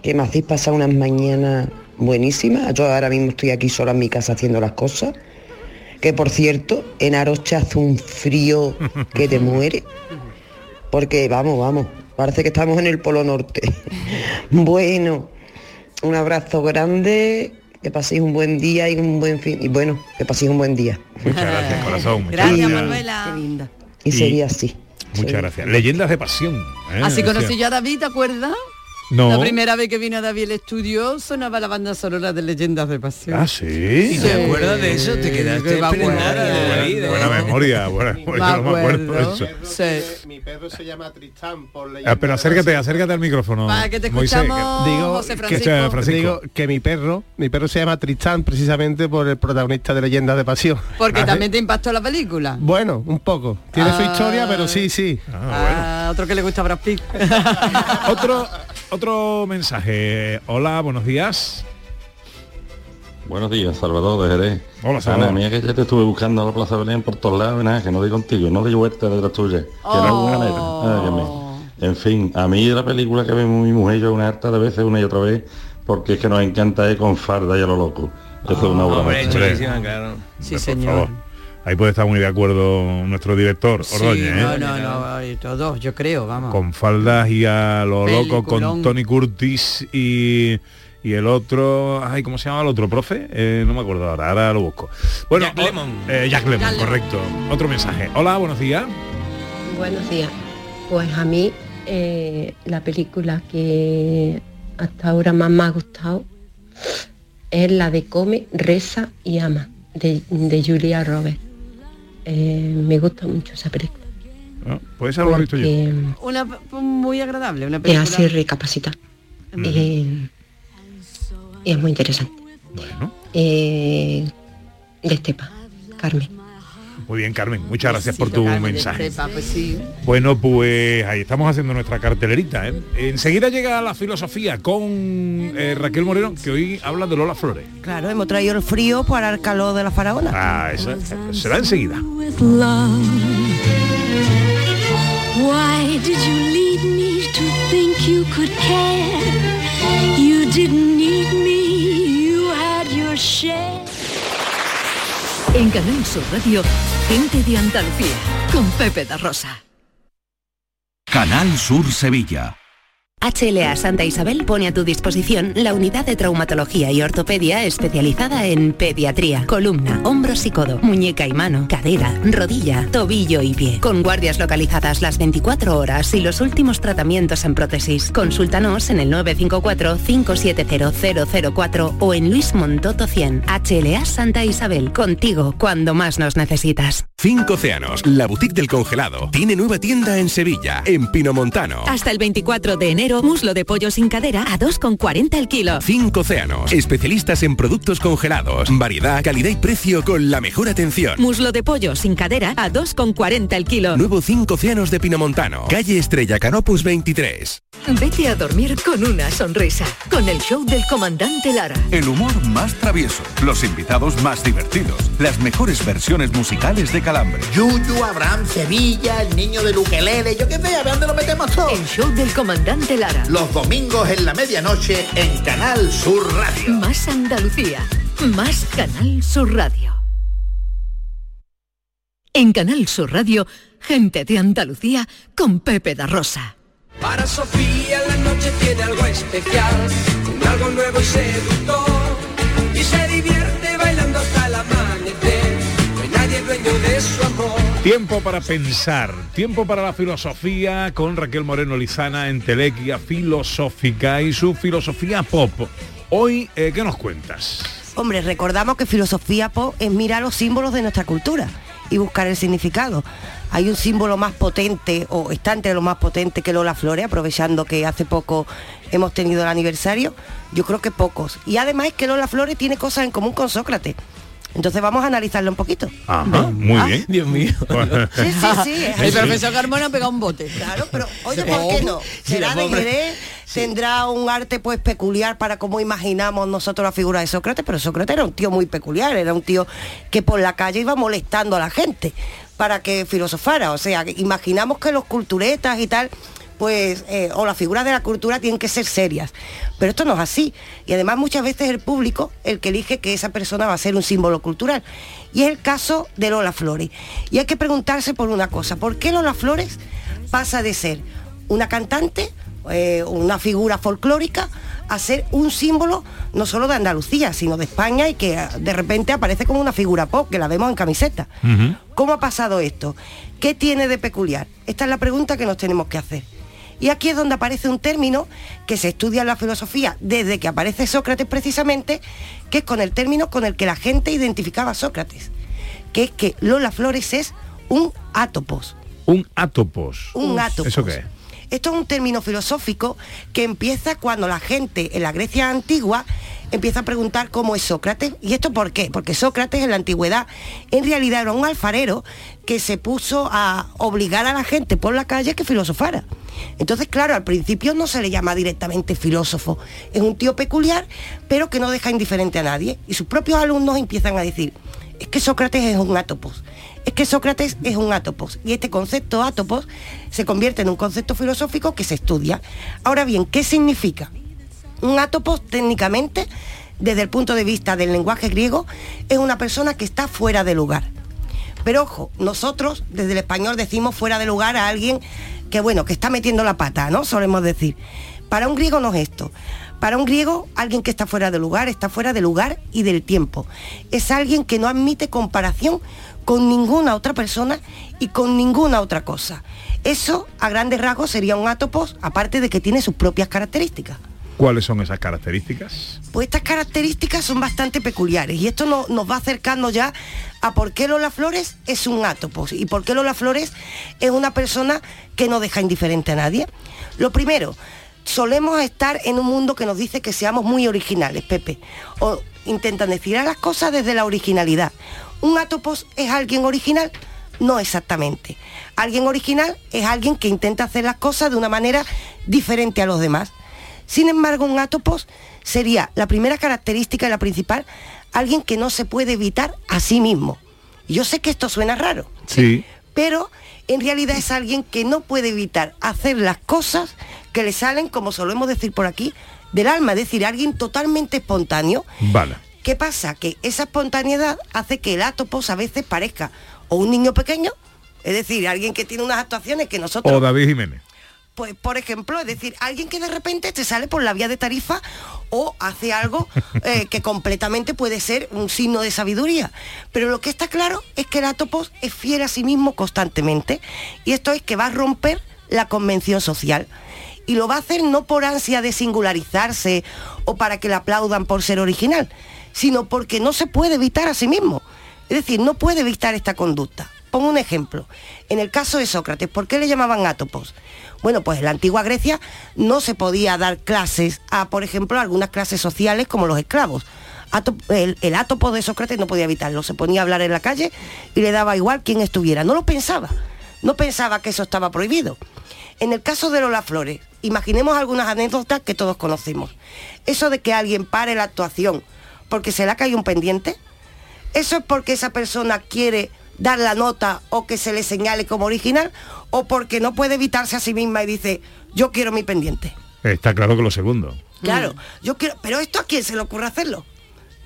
que me hacéis pasar unas mañanas buenísimas. Yo ahora mismo estoy aquí sola en mi casa haciendo las cosas. Que por cierto, en Aroche hace un frío que te muere. Porque vamos, vamos, parece que estamos en el Polo Norte. bueno, un abrazo grande, que paséis un buen día y un buen fin. Y bueno, que paséis un buen día. Muchas gracias, corazón. Muchas Gracias, gracias. Manuela. Qué linda. Y sería así. Muchas gracias. Leyendas de pasión. ¿eh? Así conocí yo a David, ¿te acuerdas? No. La primera vez que vino a David al estudio sonaba la banda sonora de Leyendas de Pasión. Ah, sí. ¿Y te acuerdas de eso? Te quedaste que me prendada de David, ¿eh? Buena memoria, buena memoria. Yo no me acuerdo de eso. Sí. Mi perro se llama Tristán por Ah, pero acércate, acércate al micrófono. Para que te escuchamos, Digo José que, Francisco. Digo que mi perro, mi perro se llama Tristán precisamente por el protagonista de Leyendas de Pasión. Porque también te impactó la película. Bueno, un poco. Tiene su Ah. historia, pero sí, sí. Ah, otro que le gusta a Brad Pitt. Otro, otro mensaje. Hola, buenos días. Buenos días, Salvador de Jerez. Hola, Salvador. Ana, mía que ya te estuve buscando a la Plaza Belén por todos lados nada, que no di contigo, no di vuelta detrás tuya. Que era una manera. Mío. En fin, a mí la película que ve mi mujer yo una harta de veces, una y otra vez, porque es que nos encanta ir con farda y a lo loco. Eso es una obra Hombre, claro. Sí, Por señor. favor. Ahí puede estar muy de acuerdo nuestro director, Sí, Ordóñez, ¿eh? no, no, no, y todos, yo creo, vamos. Con faldas y a lo loco con. Tony Curtis y, y el otro, ay, ¿cómo se llama el otro profe? Eh, no me acuerdo ahora, ahora lo busco. Bueno, Jack Lemmon. eh, Jack Lemmon. correcto. Otro mensaje. Hola, buenos días. Buenos días. Pues a mí eh, la película que hasta ahora más me ha gustado es la de Come, Reza y Ama, de, de Julia Roberts. Eh, me gusta mucho esa película. ¿No? Pues esa lo he visto yo. porque Una muy agradable, una te película. hace recapacitar. Eh, y es muy interesante. Bueno, Eh, de Estepa, Carmen. Muy bien, Carmen, muchas gracias por tu Carmen, mensaje. sepa, pues sí. Bueno, pues ahí estamos haciendo nuestra cartelerita. ¿eh? Enseguida llega la filosofía con eh, Raquel Moreno, que hoy habla de Lola Flores. Claro, hemos traído el frío para el calor de la faraona. Ah, eso será enseguida. with love. Why did you lead me to think you could care? You didn't need me, you had your share. En Canal Sur Radio, gente de Andalucía, con Pepe da Rosa. Canal Sur Sevilla. HLA Santa Isabel pone a tu disposición la unidad de traumatología y ortopedia especializada en pediatría, columna, hombros y codo, muñeca y mano, cadera, rodilla, tobillo y pie. Con guardias localizadas las 24 horas y los últimos tratamientos en prótesis. Consúltanos en el 954-570004 o en Luis Montoto 100. HLA Santa Isabel, contigo cuando más nos necesitas. Cinco Océanos, la boutique del congelado, tiene nueva tienda en Sevilla, en Pinomontano. Hasta el 24 de enero, muslo de pollo sin cadera a 2,40 el kilo. Cinco Océanos, especialistas en productos congelados, variedad, calidad y precio con la mejor atención. Muslo de pollo sin cadera a 2,40 el kilo. Nuevo Cinco Océanos de Pinomontano, calle Estrella Canopus 23. Vete a dormir con una sonrisa, con el show del comandante Lara. El humor más travieso, los invitados más divertidos, las mejores versiones musicales de Calambre. Yuyu, Abraham, Sevilla, el niño de Luquelele, yo qué sé, a ver dónde lo metemos todo. El show del comandante Lara. Los domingos en la medianoche en Canal Sur Radio. Más Andalucía, más Canal Sur Radio. En Canal Sur Radio, gente de Andalucía con Pepe da Rosa. Para Sofía la noche tiene algo especial, con algo nuevo y seductor. Tiempo para pensar, tiempo para la filosofía con Raquel Moreno Lizana en Telequia Filosófica y su filosofía pop. Hoy, eh, ¿qué nos cuentas? Hombre, recordamos que filosofía pop es mirar los símbolos de nuestra cultura y buscar el significado. Hay un símbolo más potente, o está entre lo más potente que Lola Flores, aprovechando que hace poco hemos tenido el aniversario. Yo creo que pocos. Y además es que Lola Flores tiene cosas en común con Sócrates. Entonces vamos a analizarlo un poquito. Ajá, muy Ah, bien. Dios mío. Sí, sí, sí. El profesor Carmona ha pegado un bote. Claro, pero oye, ¿por qué no? Será de. Jerez, tendrá un arte pues peculiar para cómo imaginamos nosotros la figura de Sócrates, pero Sócrates era un tío muy peculiar, era un tío que por la calle iba molestando a la gente para que filosofara. O sea, imaginamos que los culturetas y tal pues, eh, o las figuras de la cultura tienen que ser serias. Pero esto no es así. Y además muchas veces el público el que elige que esa persona va a ser un símbolo cultural. Y es el caso de Lola Flores. Y hay que preguntarse por una cosa, ¿por qué Lola Flores pasa de ser una cantante, eh, una figura folclórica, a ser un símbolo no solo de Andalucía, sino de España y que ah, de repente aparece como una figura pop, que la vemos en camiseta? ¿Cómo ha pasado esto? ¿Qué tiene de peculiar? Esta es la pregunta que nos tenemos que hacer. Y aquí es donde aparece un término que se estudia en la filosofía desde que aparece Sócrates precisamente, que es con el término con el que la gente identificaba a Sócrates, que es que Lola Flores es un átopos. Un átopos. Un átopos. ¿Eso qué es? Esto es un término filosófico que empieza cuando la gente en la Grecia antigua empieza a preguntar cómo es Sócrates. ¿Y esto por qué? Porque Sócrates en la antigüedad en realidad era un alfarero que se puso a obligar a la gente por la calle que filosofara. Entonces, claro, al principio no se le llama directamente filósofo. Es un tío peculiar, pero que no deja indiferente a nadie. Y sus propios alumnos empiezan a decir, es que Sócrates es un átopos. Es que Sócrates es un átopos. Y este concepto átopos se convierte en un concepto filosófico que se estudia. Ahora bien, ¿qué significa? Un átopos técnicamente, desde el punto de vista del lenguaje griego, es una persona que está fuera de lugar. Pero ojo, nosotros desde el español decimos fuera de lugar a alguien que bueno, que está metiendo la pata, ¿no? Solemos decir. Para un griego no es esto. Para un griego, alguien que está fuera de lugar, está fuera de lugar y del tiempo. Es alguien que no admite comparación con ninguna otra persona y con ninguna otra cosa. Eso, a grandes rasgos, sería un átopos, aparte de que tiene sus propias características. ¿Cuáles son esas características? Pues estas características son bastante peculiares y esto no- nos va acercando ya a por qué Lola Flores es un átopos y por qué Lola Flores es una persona que no deja indiferente a nadie. Lo primero, solemos estar en un mundo que nos dice que seamos muy originales, Pepe, o intentan decir a las cosas desde la originalidad. ¿Un atopos es alguien original? No exactamente. Alguien original es alguien que intenta hacer las cosas de una manera diferente a los demás. Sin embargo, un atopos sería la primera característica y la principal, alguien que no se puede evitar a sí mismo. Yo sé que esto suena raro, Sí. pero en realidad es alguien que no puede evitar hacer las cosas que le salen, como solemos decir por aquí, del alma, es decir, alguien totalmente espontáneo. Vale. ¿Qué pasa? Que esa espontaneidad hace que el atopos a veces parezca o un niño pequeño, es decir, alguien que tiene unas actuaciones que nosotros O David Jiménez. Pues por ejemplo, es decir, alguien que de repente te sale por la vía de tarifa o hace algo eh, que completamente puede ser un signo de sabiduría. Pero lo que está claro es que el atopos es fiel a sí mismo constantemente y esto es que va a romper la convención social. Y lo va a hacer no por ansia de singularizarse o para que le aplaudan por ser original, sino porque no se puede evitar a sí mismo. Es decir, no puede evitar esta conducta. Pongo un ejemplo. En el caso de Sócrates, ¿por qué le llamaban átopos? Bueno, pues en la antigua Grecia no se podía dar clases a, por ejemplo, algunas clases sociales como los esclavos. El, el átopo de Sócrates no podía evitarlo, se ponía a hablar en la calle y le daba igual quién estuviera. No lo pensaba, no pensaba que eso estaba prohibido. En el caso de Lola Flores, imaginemos algunas anécdotas que todos conocemos. Eso de que alguien pare la actuación porque se le ha caído un pendiente, eso es porque esa persona quiere dar la nota o que se le señale como original o porque no puede evitarse a sí misma y dice, yo quiero mi pendiente. Está claro que lo segundo. Claro, yo quiero, pero esto a quién se le ocurre hacerlo?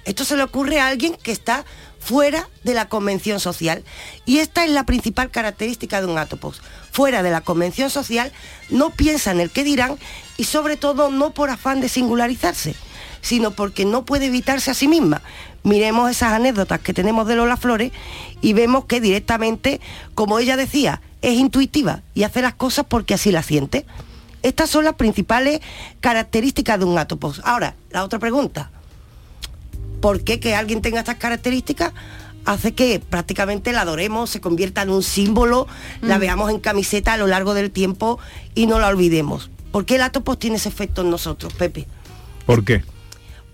Esto se le ocurre a alguien que está fuera de la convención social. Y esta es la principal característica de un atopos. Fuera de la convención social, no piensa en el que dirán y sobre todo no por afán de singularizarse, sino porque no puede evitarse a sí misma. Miremos esas anécdotas que tenemos de Lola Flores y vemos que directamente, como ella decía, es intuitiva y hace las cosas porque así las siente. Estas son las principales características de un atopos. Ahora, la otra pregunta. ¿Por qué que alguien tenga estas características? hace que prácticamente la adoremos, se convierta en un símbolo, la Mm. veamos en camiseta a lo largo del tiempo y no la olvidemos. ¿Por qué el atopos tiene ese efecto en nosotros, Pepe? ¿Por qué?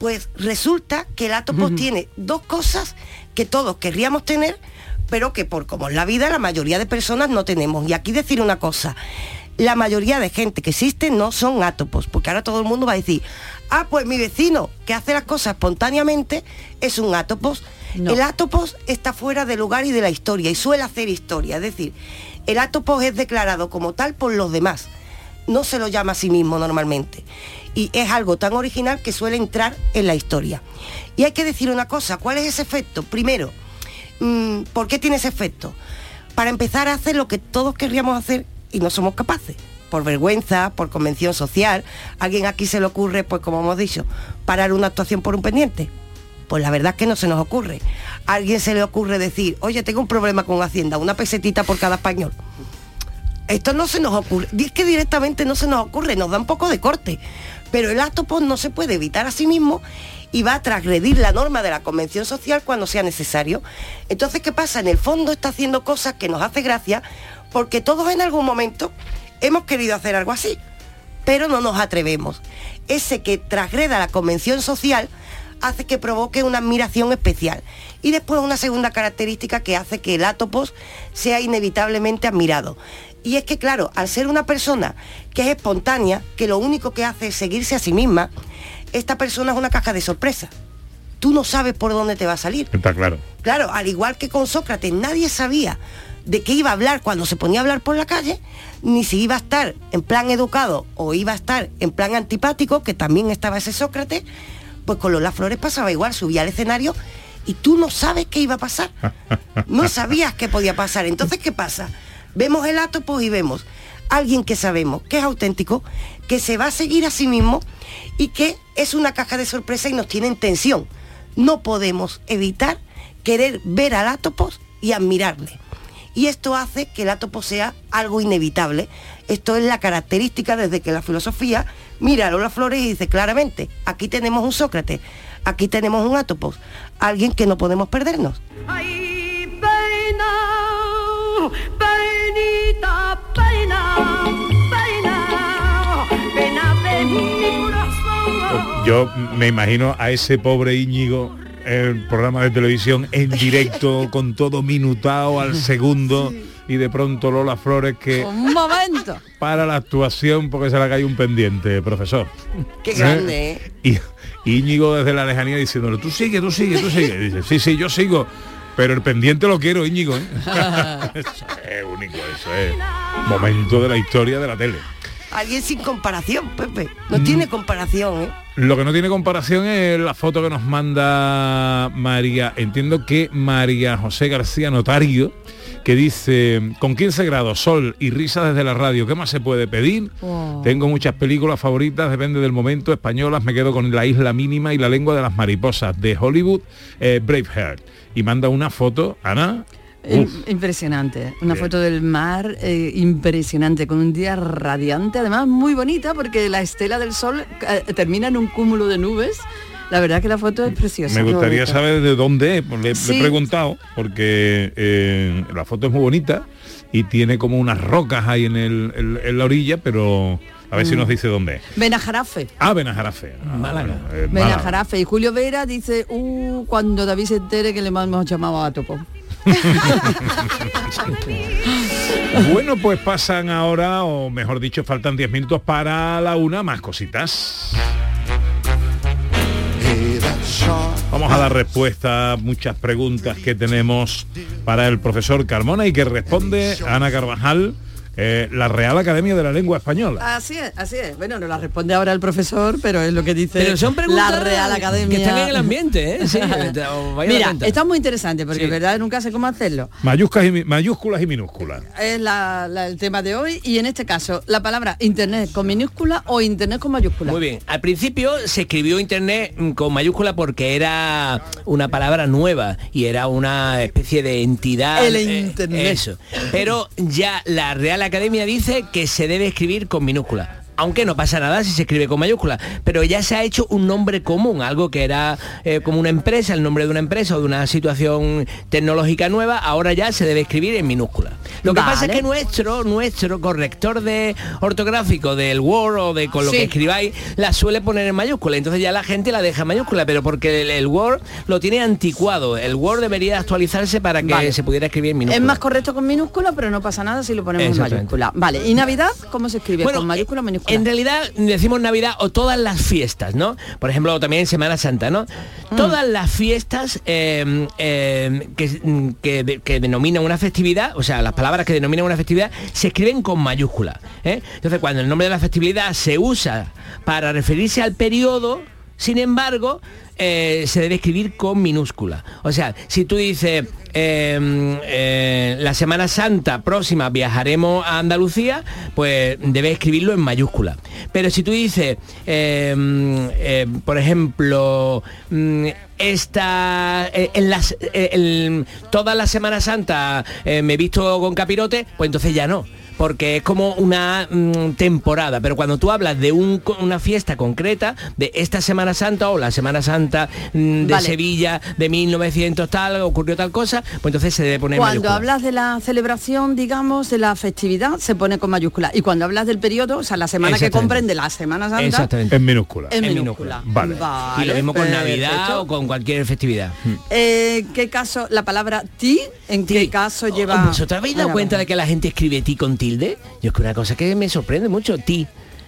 Pues resulta que el atopos tiene dos cosas que todos querríamos tener, pero que por como es la vida la mayoría de personas no tenemos. Y aquí decir una cosa, la mayoría de gente que existe no son atopos, porque ahora todo el mundo va a decir, ah, pues mi vecino que hace las cosas espontáneamente es un atopos. El atopos está fuera de lugar y de la historia y suele hacer historia, es decir, el atopos es declarado como tal por los demás no se lo llama a sí mismo normalmente. Y es algo tan original que suele entrar en la historia. Y hay que decir una cosa, ¿cuál es ese efecto? Primero, mm, ¿por qué tiene ese efecto? Para empezar a hacer lo que todos querríamos hacer y no somos capaces. Por vergüenza, por convención social. ¿A alguien aquí se le ocurre, pues como hemos dicho, parar una actuación por un pendiente? Pues la verdad es que no se nos ocurre. ¿A alguien se le ocurre decir, oye, tengo un problema con Hacienda, una pesetita por cada español? Esto no se nos ocurre, es que directamente no se nos ocurre, nos da un poco de corte. Pero el atopos no se puede evitar a sí mismo y va a transgredir la norma de la convención social cuando sea necesario. Entonces, ¿qué pasa? En el fondo está haciendo cosas que nos hace gracia porque todos en algún momento hemos querido hacer algo así, pero no nos atrevemos. Ese que transgreda la convención social hace que provoque una admiración especial. Y después una segunda característica que hace que el atopos sea inevitablemente admirado. Y es que, claro, al ser una persona que es espontánea, que lo único que hace es seguirse a sí misma, esta persona es una caja de sorpresa. Tú no sabes por dónde te va a salir. Está claro. Claro, al igual que con Sócrates, nadie sabía de qué iba a hablar cuando se ponía a hablar por la calle, ni si iba a estar en plan educado o iba a estar en plan antipático, que también estaba ese Sócrates, pues con Lola Flores pasaba igual, subía al escenario y tú no sabes qué iba a pasar. No sabías qué podía pasar. Entonces, ¿qué pasa? Vemos el atopos y vemos alguien que sabemos que es auténtico, que se va a seguir a sí mismo y que es una caja de sorpresa y nos tiene en tensión. No podemos evitar querer ver al atopos y admirarle. Y esto hace que el átopo sea algo inevitable. Esto es la característica desde que la filosofía mira a Lola Flores y dice claramente, aquí tenemos un Sócrates, aquí tenemos un átopo, alguien que no podemos perdernos. Pena, penita, pena, pena, pena de mi corazón. Yo me imagino a ese pobre Íñigo el programa de televisión en directo, con todo minutado al segundo, y de pronto Lola Flores que Un momento. para la actuación porque se le cae un pendiente, profesor. Qué grande, ¿eh? Y y Íñigo desde la lejanía diciéndole, tú sigue, tú sigue, tú sigue. Y dice, sí, sí, yo sigo. Pero el pendiente lo quiero, Íñigo. ¿eh?". eso es único, eso es momento de la historia de la tele. Alguien sin comparación, Pepe. No Mm. tiene comparación, ¿eh? Lo que no tiene comparación es la foto que nos manda María, entiendo que María José García Notario, que dice, con 15 grados, sol y risa desde la radio, ¿qué más se puede pedir? Wow. Tengo muchas películas favoritas, depende del momento, españolas, me quedo con La Isla Mínima y La Lengua de las Mariposas, de Hollywood, eh, Braveheart. Y manda una foto, Ana. Uf, Impresionante, una Bien. foto del mar eh, impresionante, con un día radiante, además muy bonita porque la estela del sol eh, termina en un cúmulo de nubes. La verdad que la foto es preciosa. Me gustaría saber de dónde es, le, he preguntado, porque eh, la foto es muy bonita y tiene como unas rocas ahí en, el- en- en la orilla, pero a ver si Mm. nos dice dónde es. Benajarafe. Ah, Benajarafe. Ah, Málaga. bueno, eh, Málaga. Benajarafe. Y Julio Vera dice, uh, cuando David se entere que le hemos llamado a Topo. Bueno, pues pasan ahora, o mejor dicho, faltan 10 minutos para la una, más cositas. Vamos a dar respuesta a muchas preguntas que tenemos para el profesor Carmona y que responde Ana Carvajal, eh, la Real Academia de la Lengua Española. Así es, así es. Bueno, no la responde ahora el profesor, pero es lo que dice Pero son preguntas la Real Academia. que están en el ambiente, ¿eh? Sí, Mira, está muy interesante porque Sí. en verdad nunca sé cómo hacerlo. Mayúsculas y, mayúsculas y minúsculas. Es la- la- el tema de hoy y en este caso la palabra internet con minúscula o internet con mayúscula. Muy bien. Al principio se escribió internet mm, con mayúscula porque era una palabra nueva y era una especie de entidad. El eh, internet. eso. Pero ya la Real Academia dice que se debe escribir con minúscula. Aunque no pasa nada si se escribe con mayúscula, pero ya se ha hecho un nombre común, algo que era eh, como una empresa, el nombre de una empresa o de una situación tecnológica nueva, ahora ya se debe escribir en minúscula. Lo que pasa es que nuestro, nuestro corrector de ortográfico del Word o de con lo Sí. que escribáis, la suele poner en mayúscula. Entonces ya la gente la deja en mayúscula, pero porque el, el Word lo tiene anticuado. El Word debería actualizarse para que Vale. se pudiera escribir en minúscula. Es más correcto con minúscula, pero no pasa nada si lo ponemos en mayúscula. Vale, ¿y Navidad cómo se escribe? Bueno, ¿Con mayúscula o minúscula? En realidad decimos Navidad o todas las fiestas, ¿no? Por ejemplo, también Semana Santa, ¿no? Mm. Todas las fiestas eh, eh, que, que que denominan una festividad, o sea, las palabras que denominan una festividad, se escriben con mayúscula. ¿eh? Entonces, cuando el nombre de la festividad se usa para referirse al periodo, sin embargo, eh, se debe escribir con minúscula. O sea, si tú dices, eh, eh, la Semana Santa próxima viajaremos a Andalucía, pues debes escribirlo en mayúscula. Pero si tú dices, eh, eh, por ejemplo, mm, esta en las toda la Semana Santa me he visto con capirote, pues entonces ya no. Porque es como una mm, temporada, pero cuando tú hablas de un una fiesta concreta, de esta Semana Santa o la Semana Santa mm, de Vale. Sevilla de 1900 tal, ocurrió tal cosa, pues entonces se debe poner Cuando mayúscula. hablas de la celebración, digamos, de la festividad, se pone con mayúscula. Y cuando hablas del periodo, o sea, la semana que comprende la Semana Santa, Exactamente. En minúscula. en En minúscula. Vale. y lo mismo con perfecto. Navidad o con cualquier festividad. Eh, ¿Qué caso, la palabra ti, en qué caso lleva... ¿Vosotros habéis dado cuenta de que la gente escribe ti con Yo es que una cosa que me sorprende mucho, ti.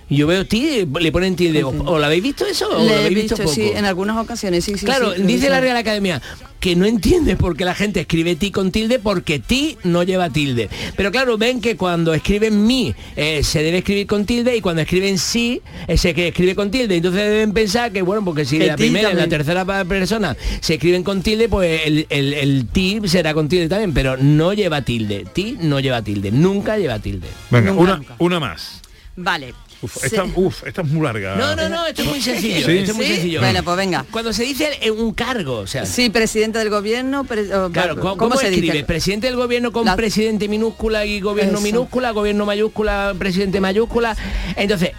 Yo veo ti, le ponen tilde. ¿O, o lo habéis visto eso? ¿O lo Le he habéis visto, poco? sí, en algunas ocasiones, sí, sí. Claro, sí, dice visto. la Real Academia que no entiende por qué la gente escribe ti con tilde porque ti no lleva tilde. Pero claro, ven que cuando escriben mi eh, se debe escribir con tilde y cuando escriben sí eh, se que escribe con tilde. Entonces deben pensar que bueno, porque si la primera y la tercera persona se escriben con tilde, pues el, el, el ti será con tilde también, pero no lleva tilde. Ti no lleva tilde, nunca lleva tilde. Venga, Nunca, una, nunca. una más. Vale. Uf, Se- esta, uf, esta es muy larga. No, no, no, esto es muy sencillo. ¿Sí? Esto es muy ¿Sí? sencillo. Bueno, pues venga. Cuando se dice un cargo, o sea, Sí, presidente del gobierno. pre- Claro, ¿cómo, cómo se escribe? dice? Presidente del gobierno con La- presidente minúscula y gobierno Eso. minúscula, gobierno mayúscula, presidente mayúscula. Entonces,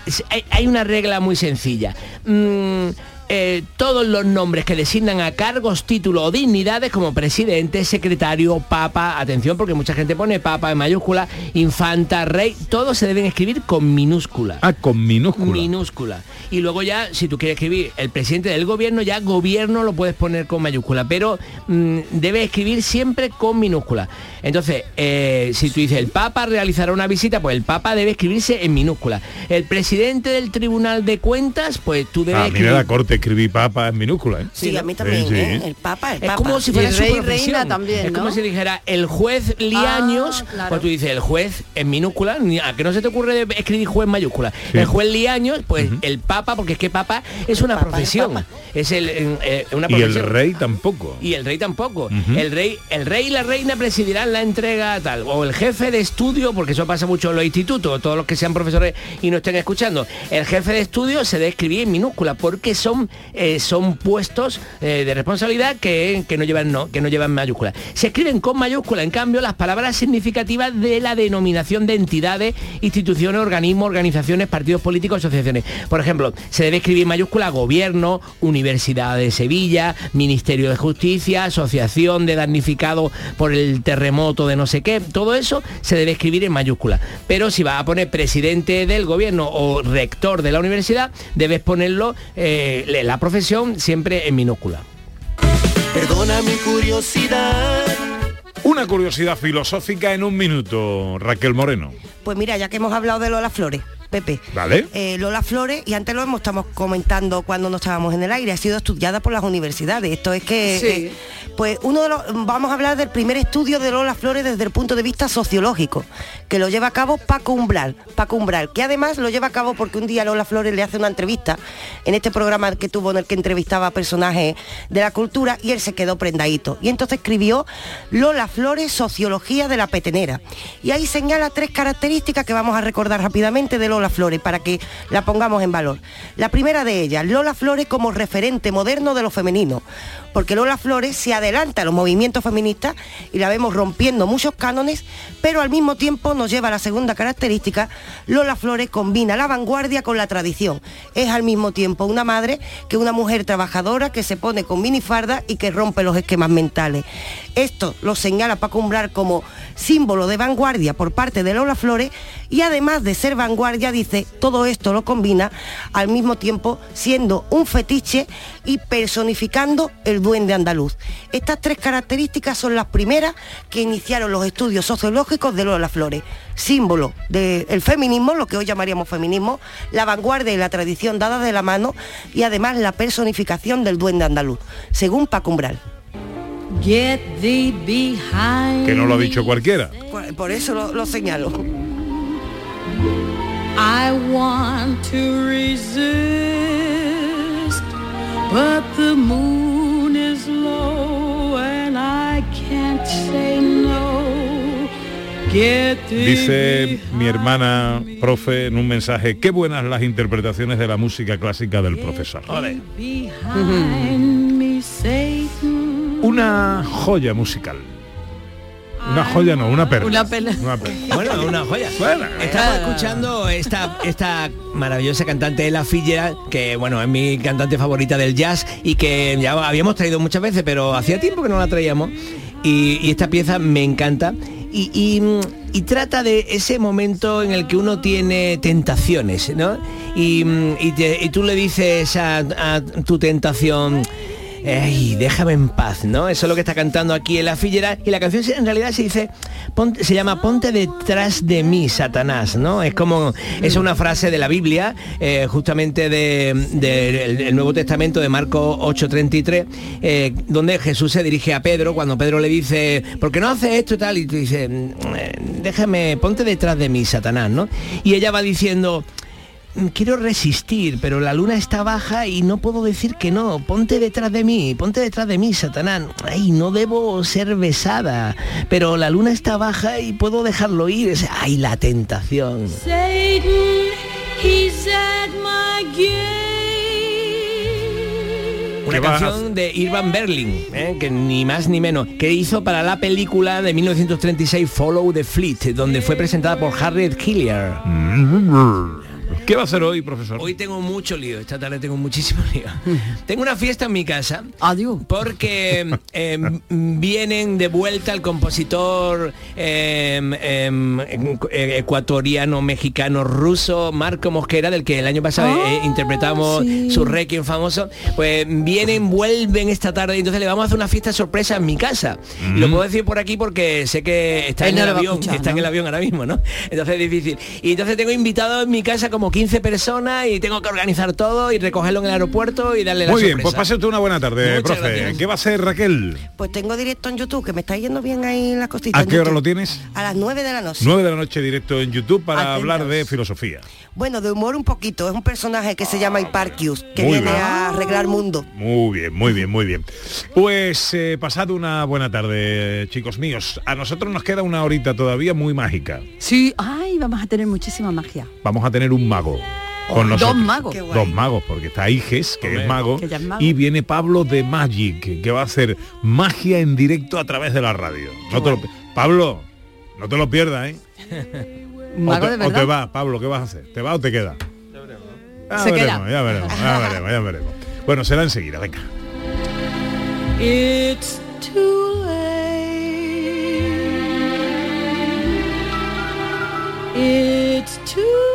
hay una regla muy sencilla. Mm, eh, todos los nombres que designan a cargos, títulos o dignidades como presidente, secretario, papa, atención porque mucha gente pone papa en mayúscula, infanta, rey, todos se deben escribir con minúscula. Ah, con minúscula. Minúscula. Y luego ya, si tú quieres escribir el presidente del gobierno, ya gobierno lo puedes poner con mayúscula, pero mm, debe escribir siempre con minúscula. Entonces, eh, si tú dices el Papa realizará una visita, pues el Papa debe escribirse en minúscula. El presidente del Tribunal de Cuentas, pues tú debes A mí me escribir... da corte escribir papa en minúscula, ¿eh? Sí, a mí también, Sí. ¿eh? El Papa, el Es Papa. como si fuera el su rey, profesión. reina también, Es como si dijera el juez Liaños, Ah, claro. pues tú dices el juez en minúscula, ni- a que no se te ocurre escribir juez en mayúscula. Sí. El juez Liaños, pues el Papa, porque es que Papa es una Papa, profesión. Es el, eh, Y el rey tampoco. Y el rey tampoco. El rey, el rey y la reina presidirán la entrega tal. O el jefe de estudio, porque eso pasa mucho en los institutos, todos los que sean profesores y no estén escuchando. El jefe de estudio se debe escribir en minúscula porque son, eh, son puestos eh, de responsabilidad que, que no llevan no, que no llevan mayúscula. Se escriben con mayúscula, en cambio, las palabras significativas de la denominación de entidades, instituciones, organismos, organizaciones, partidos políticos, asociaciones. Por ejemplo, se debe escribir mayúscula gobierno, Universidad de Sevilla, Ministerio de Justicia, Asociación de Damnificados por el terremoto de no sé qué. Todo eso se debe escribir en mayúscula. Pero si vas a poner presidente del gobierno o rector de la universidad, debes ponerlo eh, la profesión siempre en minúscula. Perdona mi curiosidad. Una curiosidad filosófica en un minuto, Raquel Moreno. Pues mira, ya que hemos hablado de Lola Flores, Pepe. ¿Vale? Eh, Lola Flores, y antes lo hemos estamos comentando cuando no estábamos en el aire, ha sido estudiada por las universidades. Esto es que, Sí. eh, pues uno de los, vamos a hablar del primer estudio de Lola Flores desde el punto de vista sociológico, que lo lleva a cabo Paco Umbral, Paco Umbral, que además lo lleva a cabo porque un día Lola Flores le hace una entrevista en este programa que tuvo en el que entrevistaba a personajes de la cultura y él se quedó prendadito. Y entonces escribió Lola Flores, Sociología de la Petenera. Y ahí señala tres características que vamos a recordar rápidamente de Lola Flores para que la pongamos en valor. La primera de ellas, Lola Flores como referente moderno de lo femenino, porque Lola Flores se adelanta a los movimientos feministas y la vemos rompiendo muchos cánones, pero al mismo tiempo nos lleva a la segunda característica, Lola Flores combina la vanguardia con la tradición. Es al mismo tiempo una madre que una mujer trabajadora que se pone con minifarda y que rompe los esquemas mentales. Esto lo señala Paco Umbral como símbolo de vanguardia por parte de Lola Flores y además de ser vanguardia, dice, todo esto lo combina al mismo tiempo siendo un fetiche y personificando el duende andaluz. Estas tres características son las primeras que iniciaron los estudios sociológicos de Lola Flores. Símbolo del feminismo, lo que hoy llamaríamos feminismo, la vanguardia y la tradición dadas de la mano y además la personificación del duende andaluz, según Paco Umbral. Get thee behind Que no lo ha dicho cualquiera. Por, por eso lo, lo señalo. I want to resist, but the moon is low and I can't say no. Get thee Dice mi hermana profe en un mensaje, qué buenas las interpretaciones de la música clásica del profesor. behind me, Satan. Una joya musical. Una joya no, una perla. Una perla. Una perla. Bueno, una joya. Bueno, Estamos escuchando esta, esta maravillosa cantante Ella Fitzgerald, que bueno, es mi cantante favorita del jazz y que ya habíamos traído muchas veces, pero hacía tiempo que no la traíamos. Y, y esta pieza me encanta. Y, y, y trata de ese momento en el que uno tiene tentaciones, ¿no? Y, y te- y tú le dices a, a tu tentación, Ey, déjame en paz, ¿no? Eso es lo que está cantando aquí en la fillera y la canción en realidad se dice, se llama Ponte detrás de mí, Satanás, ¿no? Es como, es una frase de la Biblia, eh, justamente del de, el Nuevo Testamento de Marcos 8:33, eh, donde Jesús se dirige a Pedro cuando Pedro le dice, ¿por qué no haces esto y tal? Y tú dices, "Mm, eh, déjame, ponte detrás de mí, Satanás, ¿no? Y ella va diciendo, "Mm, quiero resistir, pero la luna está baja y no puedo decir que no. Ponte detrás de mí, ponte detrás de mí, Satanás. Ay, no debo ser besada, pero la luna está baja y puedo dejarlo ir. Ay, la tentación. Satan, he's at my gate. Una ¿Qué va a canción de Irvan Berlin, ¿eh? que ni más ni menos, que hizo para la película de 1936 Follow the Fleet, donde fue presentada por Harriet Hillier. ¿Qué va a hacer hoy, profesor? Hoy tengo mucho lío, esta tarde tengo muchísimo lío. tengo una fiesta en mi casa. Adiós. Porque eh, vienen de vuelta el compositor eh, eh, eh, ecuatoriano, mexicano, ruso, Marco Mosquera, del que el año pasado eh, interpretamos sí. su requiem famoso. Pues vienen, vuelven esta tarde, entonces le vamos a hacer una fiesta sorpresa en mi casa. Y lo puedo decir por aquí porque sé que está Él en no el avión, escuchar, está en el avión ahora mismo, ¿no? Entonces es difícil. Y entonces tengo invitados en mi casa como 15 personas y tengo que organizar todo y recogerlo en el aeropuerto y darle la Muy bien, pues pase usted una buena tarde, Muchas profe. gracias. ¿Qué va a hacer Raquel? Pues tengo directo en YouTube, que me está yendo bien ahí las cositas. ¿A qué hora lo tienes? A las 9 de la noche. 9 de la noche directo en YouTube para Atentos. hablar de filosofía. Bueno, de humor un poquito. Es un personaje que se llama Hiparchius, que Muy viene bien. a arreglar mundo. Muy bien, muy bien, muy bien. Pues eh, pasad una buena tarde, chicos míos. A nosotros nos queda una horita todavía muy mágica. Sí, ay, vamos a tener muchísima magia. Vamos a tener un mago. Oh, Con dos nosotros. magos. Dos magos, porque está Iges, que es mago, Que es mago. y viene Pablo de Magic, que va a hacer magia en directo a través de la radio. No te lo pi- Pablo, no te lo pierdas, ¿eh? O Mago te, de o te verdad. va, Pablo, ¿qué vas a hacer? ¿Te va o te queda? Ya Se veremos, queda. ya veremos, ya veremos, ya veremos. Bueno, será enseguida, venga. It's too late. It's too